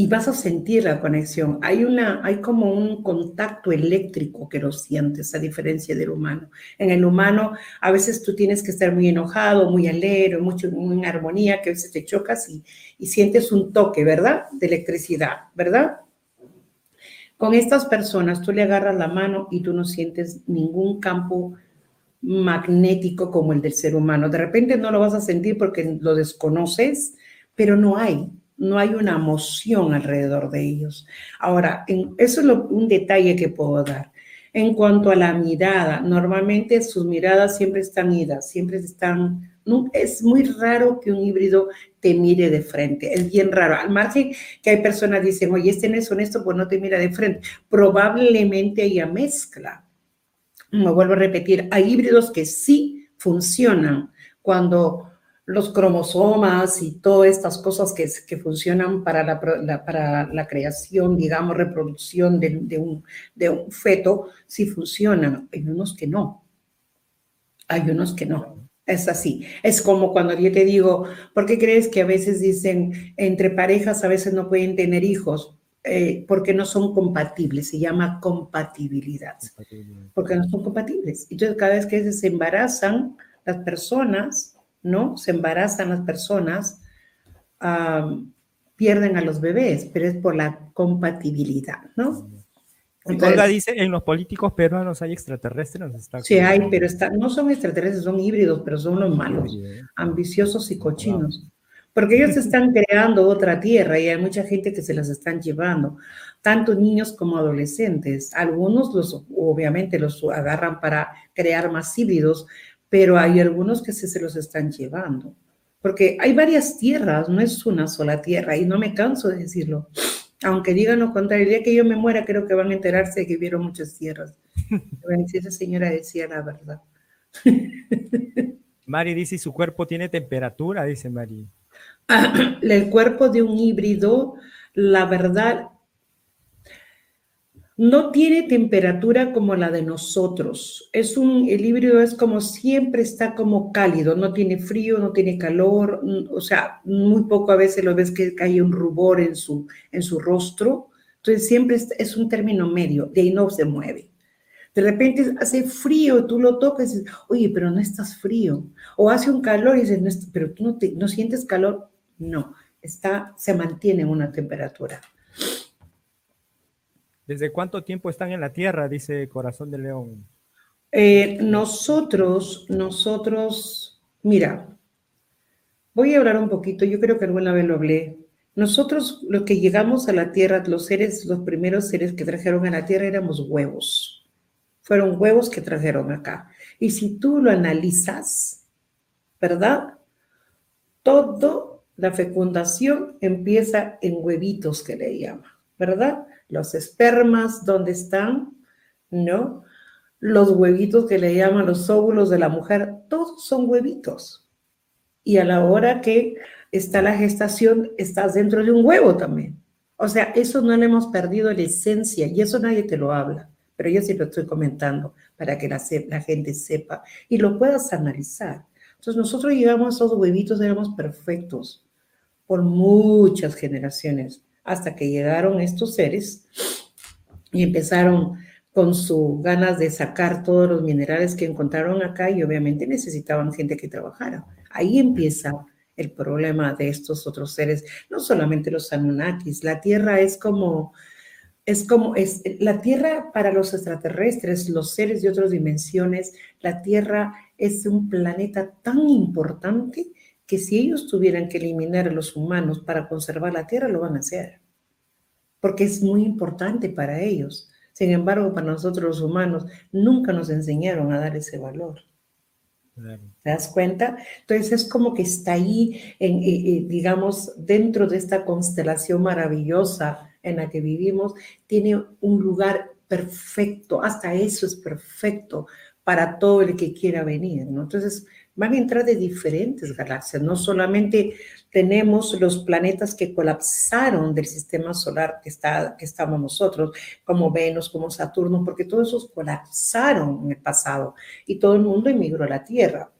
y vas a sentir la conexión. Hay, una, hay como un contacto eléctrico que lo sientes, a diferencia del humano. En el humano, a veces tú tienes que estar muy enojado, muy alegre, mucho, en armonía, que a veces te chocas y, y sientes un toque, ¿verdad? De electricidad, ¿verdad? Con estas personas tú le agarras la mano y tú no sientes ningún campo magnético como el del ser humano. De repente no lo vas a sentir porque lo desconoces, pero no hay, no hay una emoción alrededor de ellos. Ahora, eso es un detalle que puedo dar. En cuanto a la mirada, normalmente sus miradas siempre están idas, siempre están... es muy raro que un híbrido te mire de frente, es bien raro. Al margen que hay personas que dicen, oye, este no es honesto, pues no te mira de frente. Probablemente haya mezcla. Me vuelvo a repetir, hay híbridos que sí funcionan cuando los cromosomas y todas estas cosas que, que funcionan para la, para la creación, digamos, reproducción de, un, de un feto, sí funcionan. Hay unos que no. Hay unos que no. Es así. Es como cuando yo te digo, ¿por qué crees que a veces dicen entre parejas a veces no pueden tener hijos? Eh, porque no son compatibles, se llama compatibilidad, porque no son compatibles. Entonces, cada vez que se embarazan las personas, ¿no? Se embarazan las personas, pierden a los bebés, pero es por la compatibilidad, ¿no? Entonces, dice, en los políticos peruanos hay extraterrestres. sí, hay, pero no son extraterrestres, son híbridos, pero son los malos, ambiciosos y cochinos. Porque ellos están creando otra tierra y hay mucha gente que se las están llevando, tanto niños como adolescentes. Algunos los, obviamente, los agarran para crear más híbridos, pero hay algunos que se, los están llevando. Porque hay varias tierras, no es una sola tierra, y no me canso de decirlo. Aunque digan lo contrario, el día que yo me muera, creo que van a enterarse de que vieron muchas tierras. Esa señora decía la verdad. [laughs] Mari dice, su cuerpo tiene temperatura, dice Mari. [clears throat] el cuerpo de un híbrido, la verdad, no tiene temperatura como la de nosotros. Es un, el híbrido es como siempre está como cálido, no tiene frío, no tiene calor, o sea, muy poco a veces lo ves que hay un rubor en su, en su rostro. Entonces siempre es, un término medio, de ahí no se mueve. De repente hace frío, tú lo tocas y dices, oye, pero no estás frío. O hace un calor y dices, pero tú no, te, no sientes calor. No, está, se mantiene en una temperatura. ¿Desde cuánto tiempo están en la Tierra? Dice Corazón de León. Eh, nosotros, nosotros, mira, voy a hablar un poquito, yo creo que alguna vez lo hablé. Nosotros, los que llegamos a la Tierra, los seres, los primeros seres que trajeron a la Tierra éramos huevos. Fueron huevos que trajeron acá. Y si tú lo analizas, ¿verdad? Todo la fecundación empieza en huevitos que le llama, ¿verdad? Los espermas, ¿dónde están? ¿No? Los huevitos que le llaman los óvulos de la mujer, todos son huevitos. Y a la hora que está la gestación, estás dentro de un huevo también. O sea, eso no le hemos perdido la esencia y eso nadie te lo habla, pero yo sí lo estoy comentando para que la, gente sepa y lo puedas analizar. Entonces nosotros llegamos a esos huevitos, éramos perfectos por muchas generaciones hasta que llegaron estos seres y empezaron con sus ganas de sacar todos los minerales que encontraron acá y obviamente necesitaban gente que trabajara. Ahí empieza el problema de estos otros seres, no solamente los Anunnakis, la Tierra es como, es como, es, la Tierra para los extraterrestres, los seres de otras dimensiones, la Tierra es un planeta tan importante que si ellos tuvieran que eliminar a los humanos para conservar la Tierra, lo van a hacer, porque es muy importante para ellos. Sin embargo, para nosotros los humanos, nunca nos enseñaron a dar ese valor. ¿Te das cuenta? Entonces es como que está ahí, en, eh, eh, digamos, dentro de esta constelación maravillosa en la que vivimos, tiene un lugar perfecto, hasta eso es perfecto para todo el que quiera venir, ¿no? Entonces, van a entrar de diferentes galaxias. No solamente tenemos los planetas que colapsaron del sistema solar que, está, que estamos nosotros, como Venus, como Saturno, porque todos esos colapsaron en el pasado y todo el mundo emigró a la Tierra.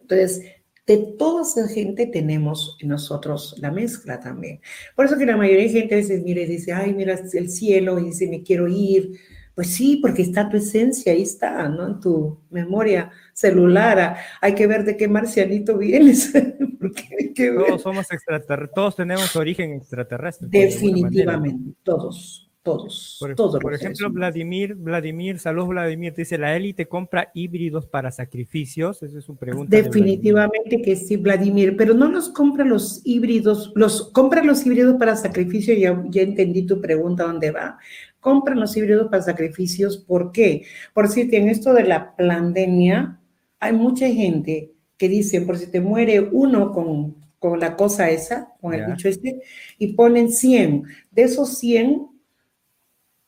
Entonces, de toda esa gente tenemos nosotros la mezcla también. Por eso que la mayoría de gente a veces mire dice, ay, mira el cielo, y dice, me quiero ir. Pues sí, porque está tu esencia, ahí está, ¿no? En tu memoria celular. Hay que ver de qué marcianito vienes. [laughs] todos somos extraterrestres, todos tenemos origen extraterrestre. Definitivamente, todos todos, por, todos. Por ejemplo, Vladimir, Vladimir, saludos Vladimir, dice, ¿la élite compra híbridos para sacrificios? Esa es una pregunta. Definitivamente que sí, Vladimir, pero no los compra los híbridos, los compra los híbridos para sacrificio, ya, ya entendí tu pregunta, ¿dónde va? Compran los híbridos para sacrificios, ¿por qué? Por si en esto de la pandemia, hay mucha gente que dice, por si te muere uno con, con la cosa esa, con el bicho este, y ponen 100. De esos 100,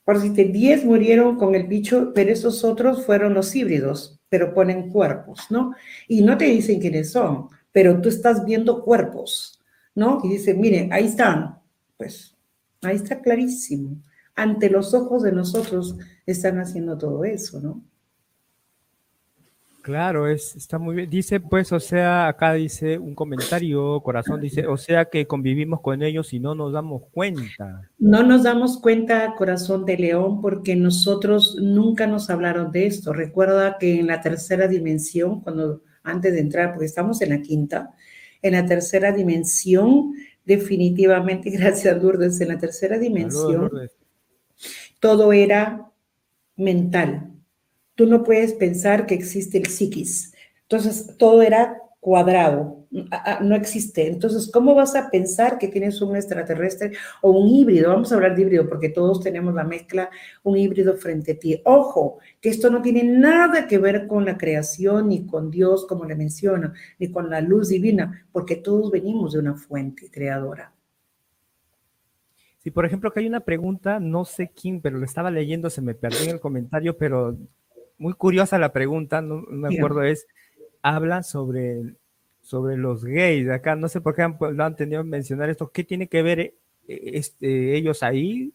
por si te 10 murieron con el bicho, pero esos otros fueron los híbridos, pero ponen cuerpos, ¿no? Y no te dicen quiénes son, pero tú estás viendo cuerpos, ¿no? Y dicen, miren, ahí están. Pues ahí está clarísimo. Ante los ojos de nosotros están haciendo todo eso, ¿no? Claro, es, está muy bien. Dice, pues, o sea, acá dice un comentario, corazón, dice, o sea que convivimos con ellos y no nos damos cuenta. No nos damos cuenta, corazón de león, porque nosotros nunca nos hablaron de esto. Recuerda que en la tercera dimensión, cuando antes de entrar, porque estamos en la quinta, en la tercera dimensión, definitivamente, [laughs] gracias Lourdes, en la tercera dimensión, todo era mental tú no puedes pensar que existe el psiquis. Entonces, todo era cuadrado, no existe. Entonces, ¿cómo vas a pensar que tienes un extraterrestre o un híbrido? Vamos a hablar de híbrido porque todos tenemos la mezcla, un híbrido frente a ti. Ojo, que esto no tiene nada que ver con la creación, ni con Dios, como le menciona, ni con la luz divina, porque todos venimos de una fuente creadora. Sí, por ejemplo, que hay una pregunta, no sé quién, pero lo estaba leyendo, se me perdió en el comentario, pero muy curiosa la pregunta, no, me acuerdo, es, habla sobre, sobre los gays. Acá no sé por qué han, lo han tenido que mencionar esto. ¿Qué tiene que ver eh, este, ellos ahí?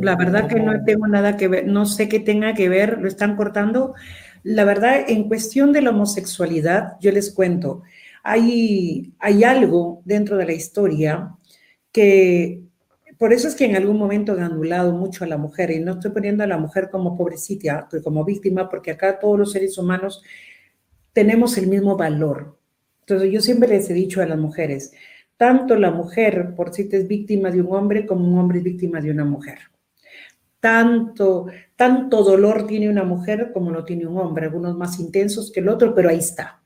la verdad que no tengo nada que ver, no sé qué tenga que ver, lo están cortando. La verdad, en cuestión de la homosexualidad, yo les cuento, hay, hay algo dentro de la historia que por eso es que en algún momento han anulado mucho a la mujer, y no estoy poniendo a la mujer como pobrecita, como víctima, porque acá todos los seres humanos tenemos el mismo valor. Entonces yo siempre les he dicho a las mujeres, tanto la mujer por si es víctima de un hombre como un hombre es víctima de una mujer. Tanto, tanto dolor tiene una mujer como lo tiene un hombre, algunos más intensos que el otro, pero ahí está.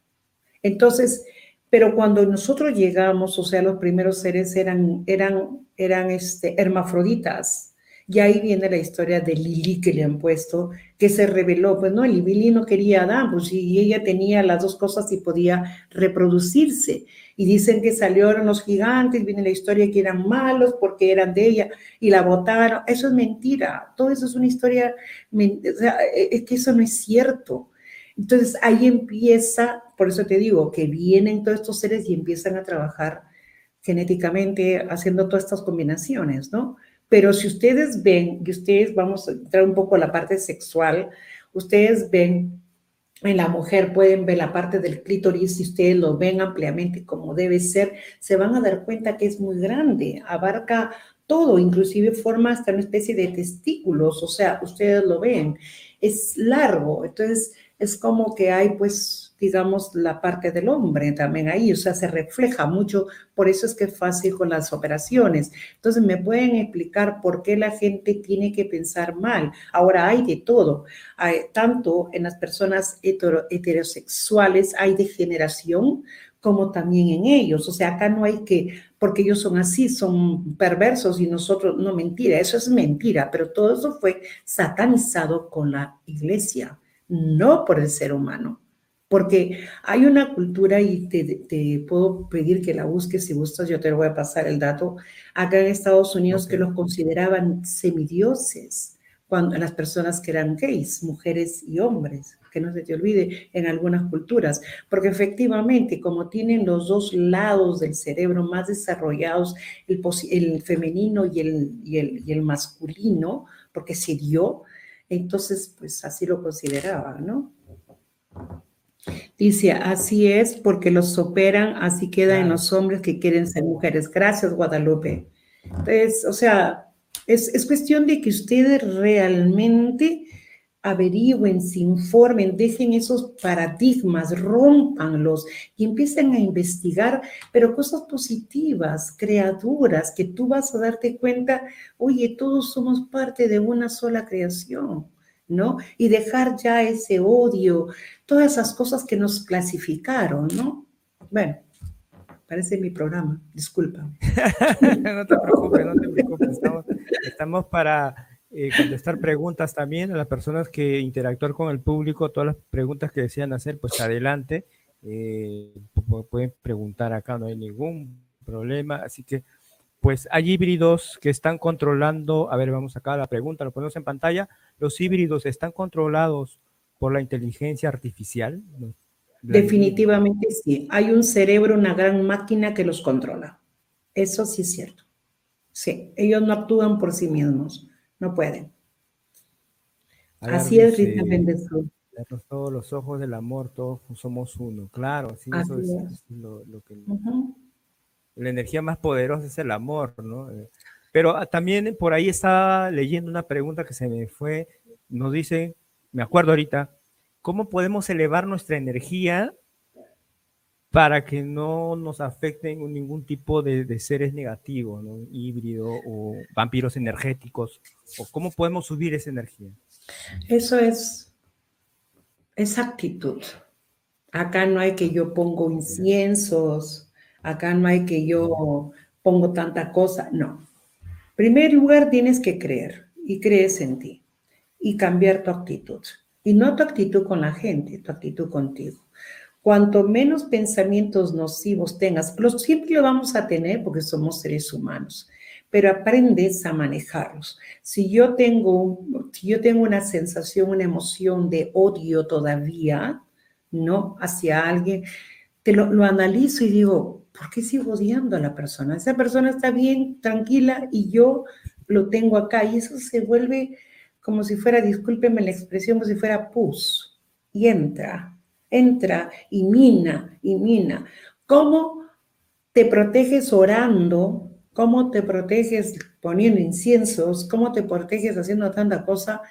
Entonces, pero cuando nosotros llegamos, o sea, los primeros seres eran, eran, eran este, hermafroditas. Y ahí viene la historia de Lili que le han puesto, que se reveló, pues no, Lili no quería a Adán, pues y ella tenía las dos cosas y podía reproducirse. Y dicen que salieron los gigantes, viene la historia que eran malos porque eran de ella y la botaron. Eso es mentira, todo eso es una historia, o sea, es que eso no es cierto. Entonces ahí empieza, por eso te digo, que vienen todos estos seres y empiezan a trabajar genéticamente haciendo todas estas combinaciones, ¿no? Pero si ustedes ven, y ustedes vamos a entrar un poco a la parte sexual, ustedes ven en la mujer, pueden ver la parte del clítoris, si ustedes lo ven ampliamente como debe ser, se van a dar cuenta que es muy grande, abarca todo, inclusive forma hasta una especie de testículos, o sea, ustedes lo ven, es largo, entonces es como que hay pues, digamos, la parte del hombre también ahí, o sea, se refleja mucho, por eso es que es fácil con las operaciones. Entonces, ¿me pueden explicar por qué la gente tiene que pensar mal? Ahora hay de todo, hay, tanto en las personas heterosexuales hay degeneración, como también en ellos. O sea, acá no hay que, porque ellos son así, son perversos y nosotros, no mentira, eso es mentira, pero todo eso fue satanizado con la iglesia no por el ser humano. Porque hay una cultura y te, puedo pedir que la busques si gustas, yo te lo voy a pasar el dato, acá en Estados Unidos que los consideraban semidioses, cuando las personas que eran gays, mujeres y hombres, que no se te olvide en algunas culturas, porque efectivamente como tienen los dos lados del cerebro más desarrollados, el, el femenino y el, y el, y el masculino, porque se dio, entonces, pues así lo consideraba, ¿no? Dice, así es porque los operan, así queda en los hombres que quieren ser mujeres. Gracias, Guadalupe. Entonces, o sea, es, es cuestión de que ustedes realmente averigüen, se informen, dejen esos paradigmas, rompanlos y empiecen a investigar, pero cosas positivas, creaduras, que tú vas a darte cuenta, oye, todos somos parte de una sola creación, ¿no? Y dejar ya ese odio, todas esas cosas que nos clasificaron, ¿no? Bueno, parece mi programa, disculpa. [laughs] no te preocupes, no te preocupes, estamos para eh, contestar preguntas también a las personas que interactuar con el público, todas las preguntas que desean hacer, pues adelante, eh, pueden preguntar acá, no hay ningún problema, así que pues hay híbridos que están controlando, a ver, vamos acá a la pregunta, lo ponemos en pantalla, los híbridos están controlados por la inteligencia artificial. Definitivamente sí, hay un cerebro, una gran máquina que los controla, eso sí es cierto. Sí, ellos no actúan por sí mismos no pueden. Así es, Rita Méndez. Todos los ojos del amor, todos somos uno. Claro, sí, eso es, lo, que... La energía más poderosa es el amor, ¿no? Eh, pero ah, también por ahí estaba leyendo una pregunta que se me fue. Nos dice, me acuerdo ahorita, ¿cómo podemos elevar nuestra energía para que no nos afecten ningún tipo de, seres negativos, ¿no? híbrido o vampiros energéticos, o cómo podemos subir esa energía. Eso es, esa actitud. Acá no hay que yo pongo inciensos, acá no hay que yo pongo tanta cosa, no. En primer lugar tienes que creer y crees en ti y cambiar tu actitud. Y no tu actitud con la gente, tu actitud contigo. Cuanto menos pensamientos nocivos tengas, siempre lo vamos a tener porque somos seres humanos, pero aprendes a manejarlos. Si yo tengo, si yo tengo una sensación, una emoción de odio todavía, ¿no? Hacia alguien, te lo, lo analizo y digo, ¿por qué sigo odiando a la persona? Esa persona está bien, tranquila y yo lo tengo acá y eso se vuelve como si fuera, discúlpeme la expresión, como si fuera pus y entra entra y mina y mina. ¿Cómo te proteges orando? ¿Cómo te proteges poniendo inciensos? ¿Cómo te proteges haciendo tanta cosa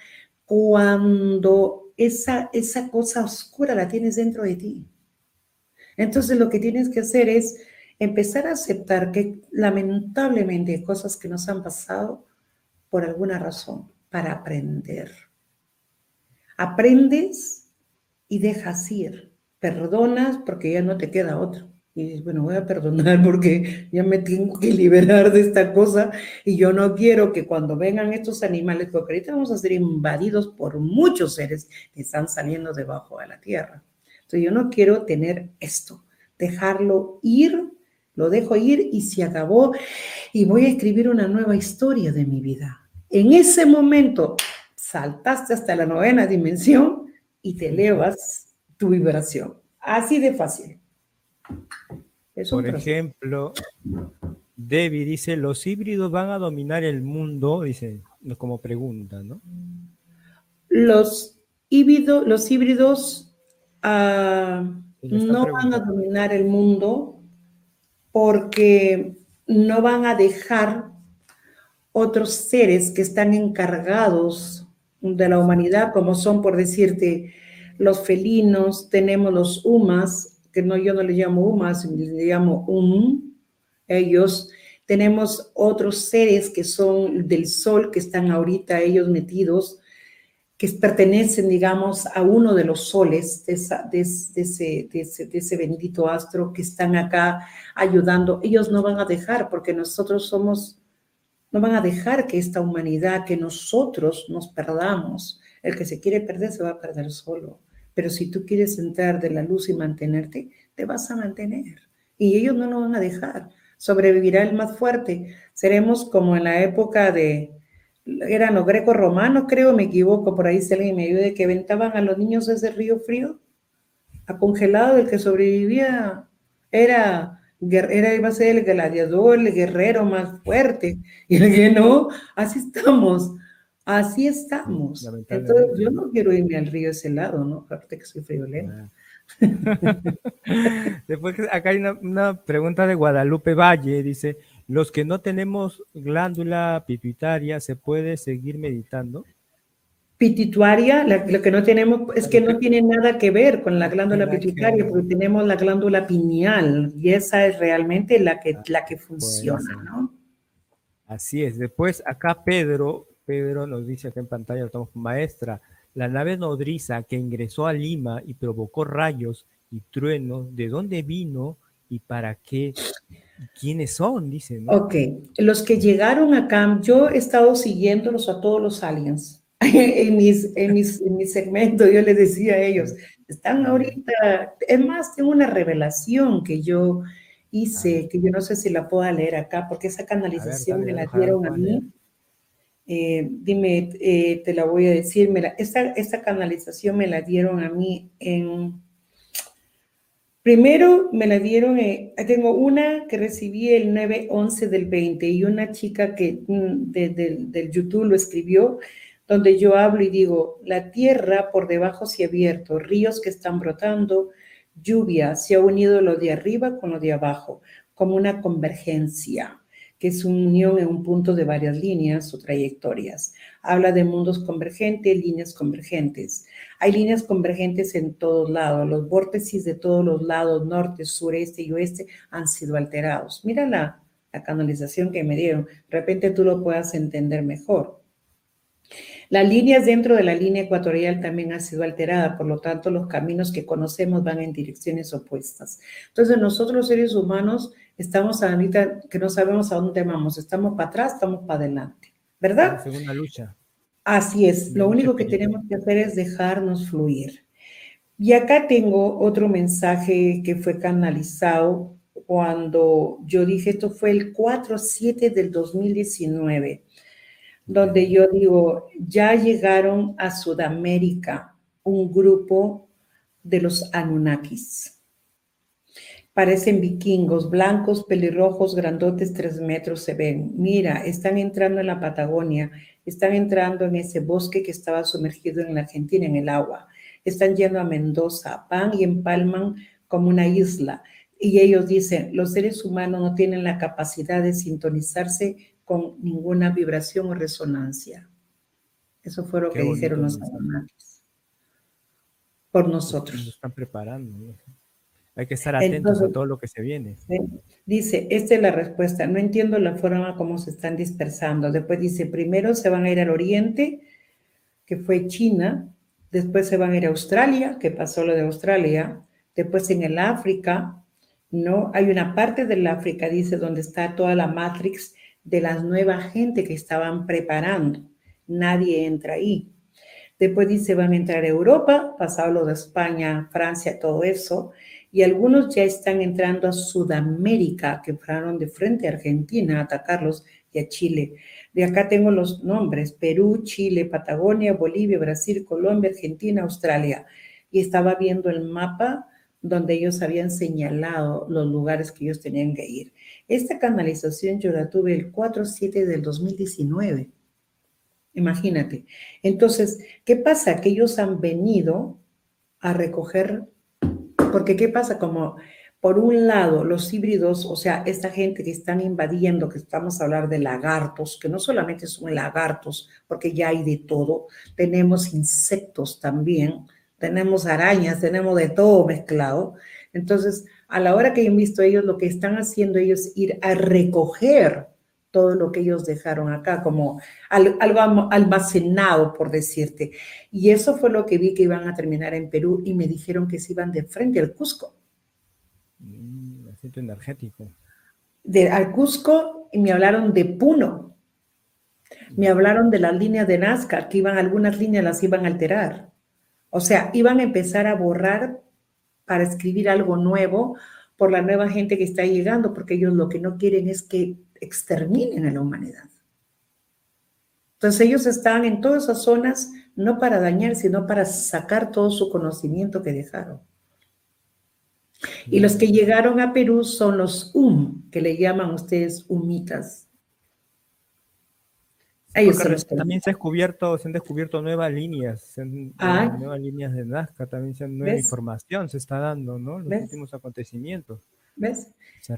cuando esa, esa cosa oscura la tienes dentro de ti? Entonces lo que tienes que hacer es empezar a aceptar que lamentablemente hay cosas que nos han pasado por alguna razón, para aprender. Aprendes y dejas ir. Perdonas porque ya no te queda otro. Y dices, bueno, voy a perdonar [laughs] porque ya me tengo que liberar de esta cosa y yo no quiero que cuando vengan estos animales, porque ahorita vamos a ser invadidos por muchos seres que están saliendo debajo de la tierra. Entonces yo no quiero tener esto, dejarlo ir, lo dejo ir y se acabó y voy a escribir una nueva historia de mi vida. En ese momento saltaste hasta la novena dimensión y te elevas tu vibración. Así de fácil. Por ejemplo, Debbie dice, los híbridos van a dominar el mundo, dice, como pregunta, ¿no? Los híbridos, los híbridos ah, no van a dominar el mundo porque no van a dejar otros seres que están encargados de la humanidad, como son, por decirte, los felinos, tenemos los humas, que no, yo no les llamo humas, les llamo um, ellos, tenemos otros seres que son del sol, que están ahorita ellos metidos, que pertenecen, digamos, a uno de los soles de, de, ese, de, ese, de, ese, bendito astro que están acá ayudando. Ellos no van a dejar porque nosotros somos no van a dejar que esta humanidad, que nosotros nos perdamos. El que se quiere perder se va a perder solo. Pero si tú quieres entrar de la luz y mantenerte, te vas a mantener. Y ellos no nos van a dejar. Sobrevivirá el más fuerte. Seremos como en la época de, eran los greco romanos, creo, me equivoco, por ahí se alguien me ayude, que aventaban a los niños ese río frío, a congelado, el que sobrevivía era era, iba a ser el gladiador, el guerrero más fuerte, [laughs] y el que no, así estamos, así estamos. Entonces, yo no quiero irme al río ese lado, ¿no? Aparte que soy friolenta. [laughs] Después acá hay una, pregunta de Guadalupe Valle, dice, los que no tenemos glándula pituitaria, ¿se puede seguir meditando? Pituitaria, lo que no tenemos es que no tiene nada que ver con la glándula pituitaria, porque tenemos la glándula pineal y esa es realmente la que, la que funciona, ¿no? Así es. Después acá Pedro, Pedro nos dice acá en pantalla, estamos maestra, la nave nodriza que ingresó a Lima y provocó rayos y truenos, ¿de dónde vino y para qué? ¿Quiénes son? Dicen. Ok, los que llegaron acá, yo he estado siguiéndolos a todos los aliens. [laughs] en, mis, en, mis, en mi segmento yo les decía a ellos, están ahorita, es más, tengo una revelación que yo hice, que yo no sé si la puedo leer acá, porque esa canalización me la dieron a mí. eh, dime, eh, te la voy a decir, mira, esta, esta canalización me la dieron a mí en... Primero me la dieron, eh, tengo una que recibí el 9-11 del 20 y una chica que mm, del YouTube lo escribió, donde yo hablo y digo, la tierra por debajo se ha abierto, ríos que están brotando, lluvia, se ha unido lo de arriba con lo de abajo, como una convergencia que es una unión en un punto de varias líneas o trayectorias. Habla de mundos convergentes, líneas convergentes. Hay líneas convergentes en todos lados. Los vórtices de todos los lados, norte, sureste y oeste, han sido alterados. Mira la, la canalización que me dieron. De repente tú lo puedas entender mejor. Las líneas dentro de la línea ecuatorial también han sido alteradas, por lo tanto los caminos que conocemos van en direcciones opuestas. Entonces nosotros los seres humanos estamos ahorita que no sabemos a dónde vamos, estamos para atrás, estamos para adelante, ¿verdad? segunda lucha. Así es, lo único que tenemos que hacer es dejarnos fluir. Y acá tengo otro mensaje que fue canalizado cuando yo dije, esto fue el 4-7 del 2019, donde yo digo, ya llegaron a Sudamérica un grupo de los Anunnakis Parecen vikingos, blancos, pelirrojos, grandotes, tres metros se ven. Mira, están entrando en la Patagonia, están entrando en ese bosque que estaba sumergido en la Argentina, en el agua. Están yendo a Mendoza, van y empalman como una isla. Y ellos dicen, los seres humanos no tienen la capacidad de sintonizarse con ninguna vibración o resonancia. Eso fue lo que dijeron los astronautas. Por nosotros. Nos están preparando. Hay que estar atentos a todo lo que se viene. Dice, esta es la respuesta. No entiendo la forma como se están dispersando. Después dice, primero se van a ir al oriente, que fue China. Después se van a ir a Australia, que pasó lo de Australia. Después en el África, ¿no? Hay una parte del África, dice, donde está toda la matrix de la nueva gente que estaban preparando. Nadie entra ahí. Después dice, van a entrar a Europa, pasado lo de España, Francia, todo eso y algunos ya están entrando a Sudamérica, que fueron de frente a Argentina a atacarlos y a Chile. De acá tengo los nombres, Perú, Chile, Patagonia, Bolivia, Brasil, Colombia, Argentina, Australia. Y estaba viendo el mapa donde ellos habían señalado los lugares que ellos tenían que ir. Esta canalización yo la tuve el 4-7 del 2019. Imagínate. Entonces, ¿qué pasa? Que ellos han venido a recoger porque ¿qué pasa? Como por un lado, los híbridos, o sea, esta gente que están invadiendo, que estamos a hablar de lagartos, que no solamente son lagartos, porque ya hay de todo, tenemos insectos también, tenemos arañas, tenemos de todo mezclado. Entonces, a la hora que he visto ellos, lo que están haciendo ellos es ir a recoger todo lo que ellos dejaron acá, como algo almacenado, por decirte. Y eso fue lo que vi que iban a terminar en Perú y me dijeron que se iban de frente al Cusco. Mm, energético. De, al Cusco y me hablaron de Puno. Me hablaron de las líneas de Nazca, que iban, algunas líneas las iban a alterar. O sea, iban a empezar a borrar para escribir algo nuevo por la nueva gente que está llegando, porque ellos lo que no quieren es que exterminen a la humanidad. Entonces ellos estaban en todas esas zonas no para dañar, sino para sacar todo su conocimiento que dejaron. Y los que llegaron a Perú son los UM, que le llaman ustedes humitas. También se, ha descubierto, se han descubierto nuevas líneas, ah. nuevas líneas de Nazca, también se, nueva información se está dando, ¿no? Los últimos acontecimientos. ¿Ves?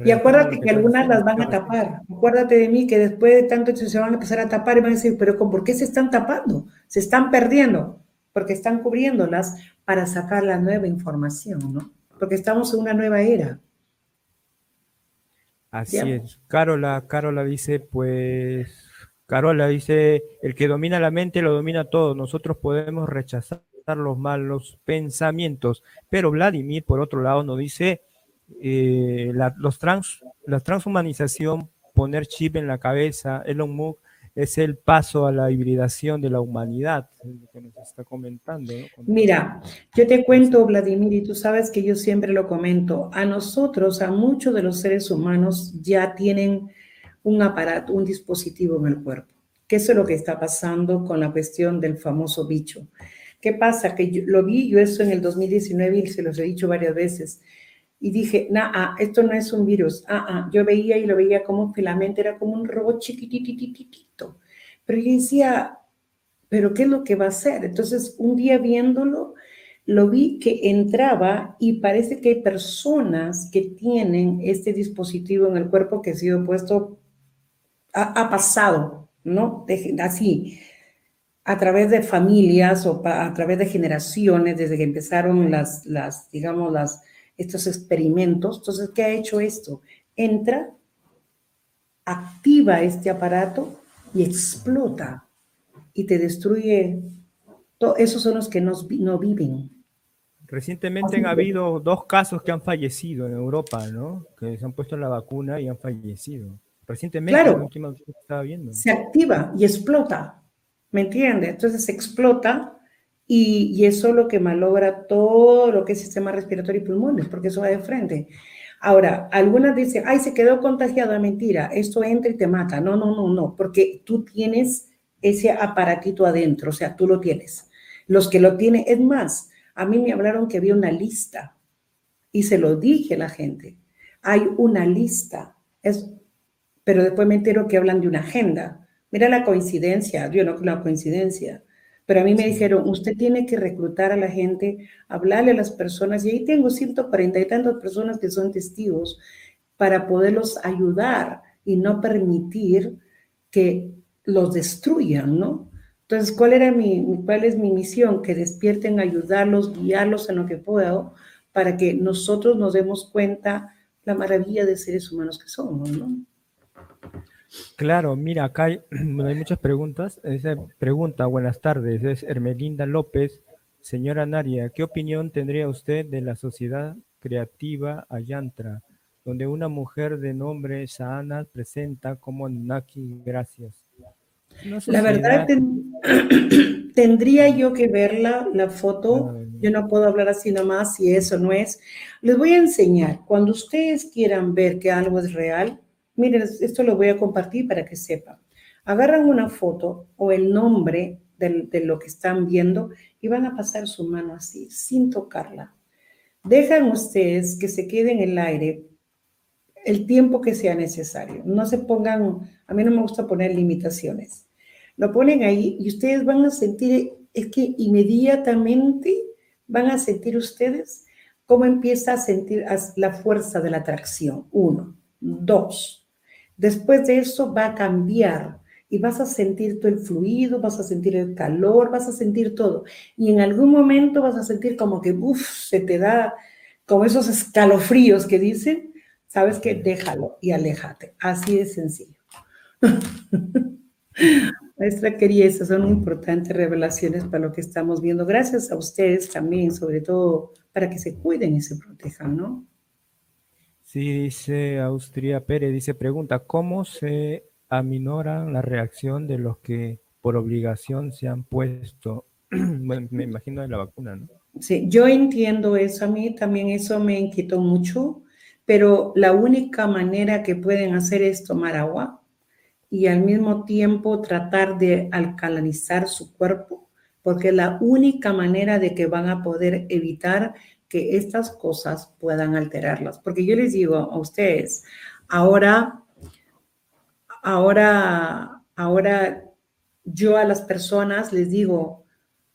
Y acuérdate que, algunas las van a tapar. Acuérdate de mí que después de tanto se van a empezar a tapar y van a decir, pero ¿por qué se están tapando? Se están perdiendo, porque están cubriéndolas para sacar la nueva información, ¿no? Porque estamos en una nueva era. Así es. Carola, Carola dice, pues Carola dice, el que domina la mente lo domina todo. Nosotros podemos rechazar los malos pensamientos. Pero Vladimir, por otro lado, nos dice, eh, la, los trans, la transhumanización, poner chip en la cabeza, Elon Musk, es el paso a la hibridación de la humanidad, lo que nos está comentando. Mira, yo te cuento, Vladimir, y tú sabes que yo siempre lo comento, a nosotros, a muchos de los seres humanos ya tienen un aparato, un dispositivo en el cuerpo. ¿Qué es lo que está pasando con la cuestión del famoso bicho. ¿Qué pasa? Que yo, lo vi yo eso en el 2019 y se los he dicho varias veces. Y dije, nah, ah, esto no es un virus. Ah, ah, yo veía y lo veía como filamento, era como un robot chiquitititito. Pero yo decía, ¿pero qué es lo que va a hacer? Entonces, un día viéndolo, lo vi que entraba y parece que hay personas que tienen este dispositivo en el cuerpo que ha sido puesto ha, pasado, ¿no? así, a través de familias o a través de generaciones, desde que empezaron las, las, digamos, las, estos experimentos. Entonces, ¿qué ha hecho esto? Entra, activa este aparato y explota y te destruye. esos son los que no, no viven. Recientemente han habido dos casos que han fallecido en Europa, ¿no? Que se han puesto la vacuna y han fallecido. Recientemente, claro, estaba viendo. Se activa y explota, ¿me entiendes? Entonces se explota y, eso es lo que malogra todo lo que es sistema respiratorio y pulmones, porque eso va de frente. Ahora, algunas dicen, ay, se quedó contagiada, mentira, esto entra y te mata. No, no, no, no, porque tú tienes ese aparatito adentro, o sea, tú lo tienes. Los que lo tienen, es más, a mí me hablaron que había una lista y se lo dije a la gente. Hay una lista, es pero después me entero que hablan de una agenda. Mira la coincidencia, yo no la coincidencia, pero a mí me dijeron, usted tiene que reclutar a la gente, hablarle a las personas, y ahí tengo 140 y tantas personas que son testigos para poderlos ayudar y no permitir que los destruyan, ¿no? Entonces, ¿cuál, era mi, ¿cuál es mi misión? Que despierten, ayudarlos, guiarlos en lo que puedo, para que nosotros nos demos cuenta la maravilla de seres humanos que somos, ¿no? Claro, mira, acá hay, [clears throat] muchas preguntas. Esa pregunta, buenas tardes, es Hermelinda López. Señora Naria, ¿qué opinión tendría usted de la sociedad creativa Ayantra, donde una mujer de nombre Saana presenta como Naki Gracias? La verdad, [clears throat] tendría yo que verla, la foto. Ah, yo no puedo hablar así nomás si eso no es. Les voy a enseñar. Cuando ustedes quieran ver que algo es real, Miren, esto lo voy a compartir para que sepan. Agarran una foto o el nombre de, lo que están viendo y van a pasar su mano así, sin tocarla. Dejan ustedes que se quede en el aire el tiempo que sea necesario. No se pongan, a mí no me gusta poner limitaciones. Lo ponen ahí y ustedes van a sentir, es que inmediatamente van a sentir ustedes cómo empieza a sentir la fuerza de la atracción. Uno. Dos. Después de eso va a cambiar y vas a sentir todo el fluido, vas a sentir el calor, vas a sentir todo. Y en algún momento vas a sentir como que, uff, se te da como esos escalofríos que dicen, sabes que déjalo y aléjate. Así de sencillo. [laughs] Maestra querida, esas son importantes revelaciones para lo que estamos viendo. Gracias a ustedes también, sobre todo para que se cuiden y se protejan, ¿no? Sí, dice Austria Pérez, dice, pregunta, ¿cómo se aminora la reacción de los que por obligación se han puesto, [clears throat] me imagino de la vacuna, ¿no? Sí, yo entiendo eso, a mí también eso me inquietó mucho, pero la única manera que pueden hacer es tomar agua y al mismo tiempo tratar de alcalinizar su cuerpo, porque la única manera de que van a poder evitar que estas cosas puedan alterarlas. Porque yo les digo a ustedes, ahora, ahora, ahora yo a las personas les digo,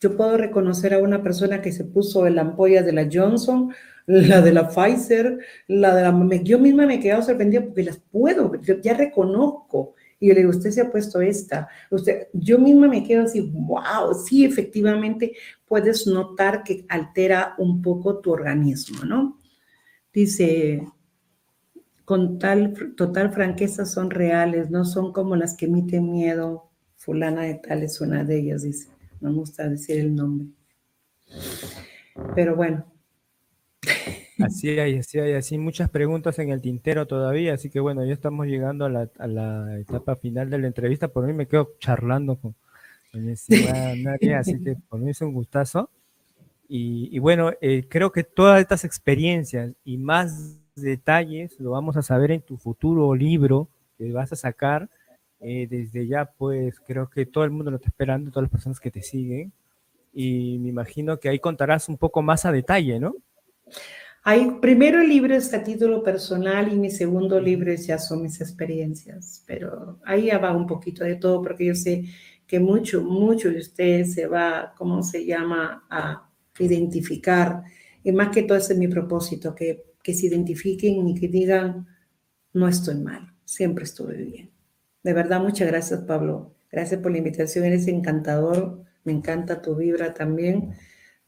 yo puedo reconocer a una persona que se puso la ampolla de la Johnson, la de la Pfizer, la de la... Yo misma me he quedado sorprendida porque las puedo, yo ya reconozco. Y le digo, usted se ha puesto esta. Usted, yo misma me quedo así, wow, sí, efectivamente puedes notar que altera un poco tu organismo, ¿no? Dice, con tal total franqueza son reales, no son como las que emiten miedo. Fulana de tal es una de ellas, dice. No me gusta decir el nombre. Pero bueno. Así hay, así hay, así muchas preguntas en el tintero todavía, así que bueno, ya estamos llegando a la, etapa final de la entrevista. Por mí me quedo charlando con, con Nadia, así que por mí es un gustazo. Y, bueno, eh, creo que todas estas experiencias y más detalles lo vamos a saber en tu futuro libro que vas a sacar. Eh, desde ya, pues creo que todo el mundo lo está esperando, todas las personas que te siguen. Y me imagino que ahí contarás un poco más a detalle, ¿no? Hay, primero el libro es a título personal y mi segundo libro ya son mis experiencias, pero ahí ya va un poquito de todo porque yo sé que mucho, mucho de ustedes se va, ¿cómo se llama?, a identificar. Y más que todo ese es mi propósito, que que se identifiquen y que digan, no estoy mal, siempre estuve bien. De verdad, muchas gracias, Pablo. Gracias por la invitación, eres encantador, me encanta tu vibra también.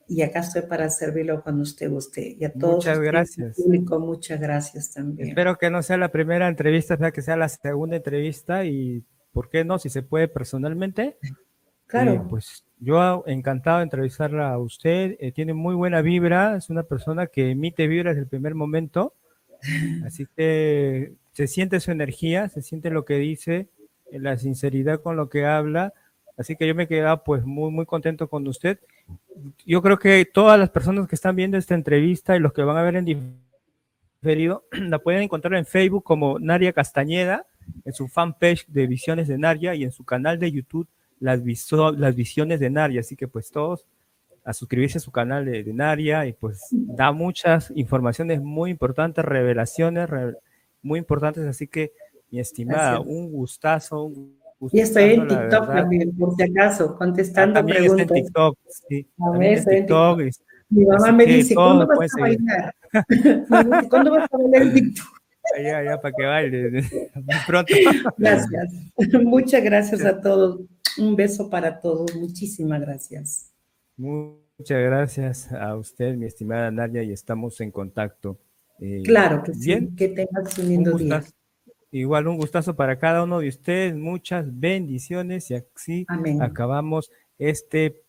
Y acá estoy para servirlo cuando usted guste. Y a todos. Muchas gracias. Público, muchas gracias también. Espero que no sea la primera entrevista, sea que sea la segunda entrevista y, ¿por qué no? Si se puede personalmente. [laughs] Claro. Eh, pues yo encantado de entrevistarla a usted. Eh, tiene muy buena vibra, es una persona que emite vibra desde el primer momento. [laughs] Así que se siente su energía, se siente lo que dice, la sinceridad con lo que habla. Así que yo me quedaba pues muy, muy contento con usted. Yo creo que todas las personas que están viendo esta entrevista y los que van a ver en diferido, [clears throat] la pueden encontrar en Facebook como Naria Castañeda, en su fanpage de Visiones de Naria y en su canal de YouTube las, las visiones de Naria, así que pues todos a suscribirse a su canal de, Naria y pues da muchas informaciones muy importantes, revelaciones muy importantes, así que mi estimada, un gustazo, un y estoy en TikTok también, por si acaso, contestando ah, preguntas. en TikTok, sí. en TikTok. Mi mamá [laughs] me dice, ¿cuándo vas a bailar? ¿Cuándo vas a bailar en TikTok? Ya, ya, para que baile. Muy pronto. [laughs] Gracias. [laughs] Muchas gracias a todos. Un beso para todos. Muchísimas gracias. Muchas gracias a usted, mi estimada Nadia, y estamos en contacto. Eh, claro que sí. Que tengas un lindo día. Igual un gustazo para cada uno de ustedes. Muchas bendiciones y así acabamos este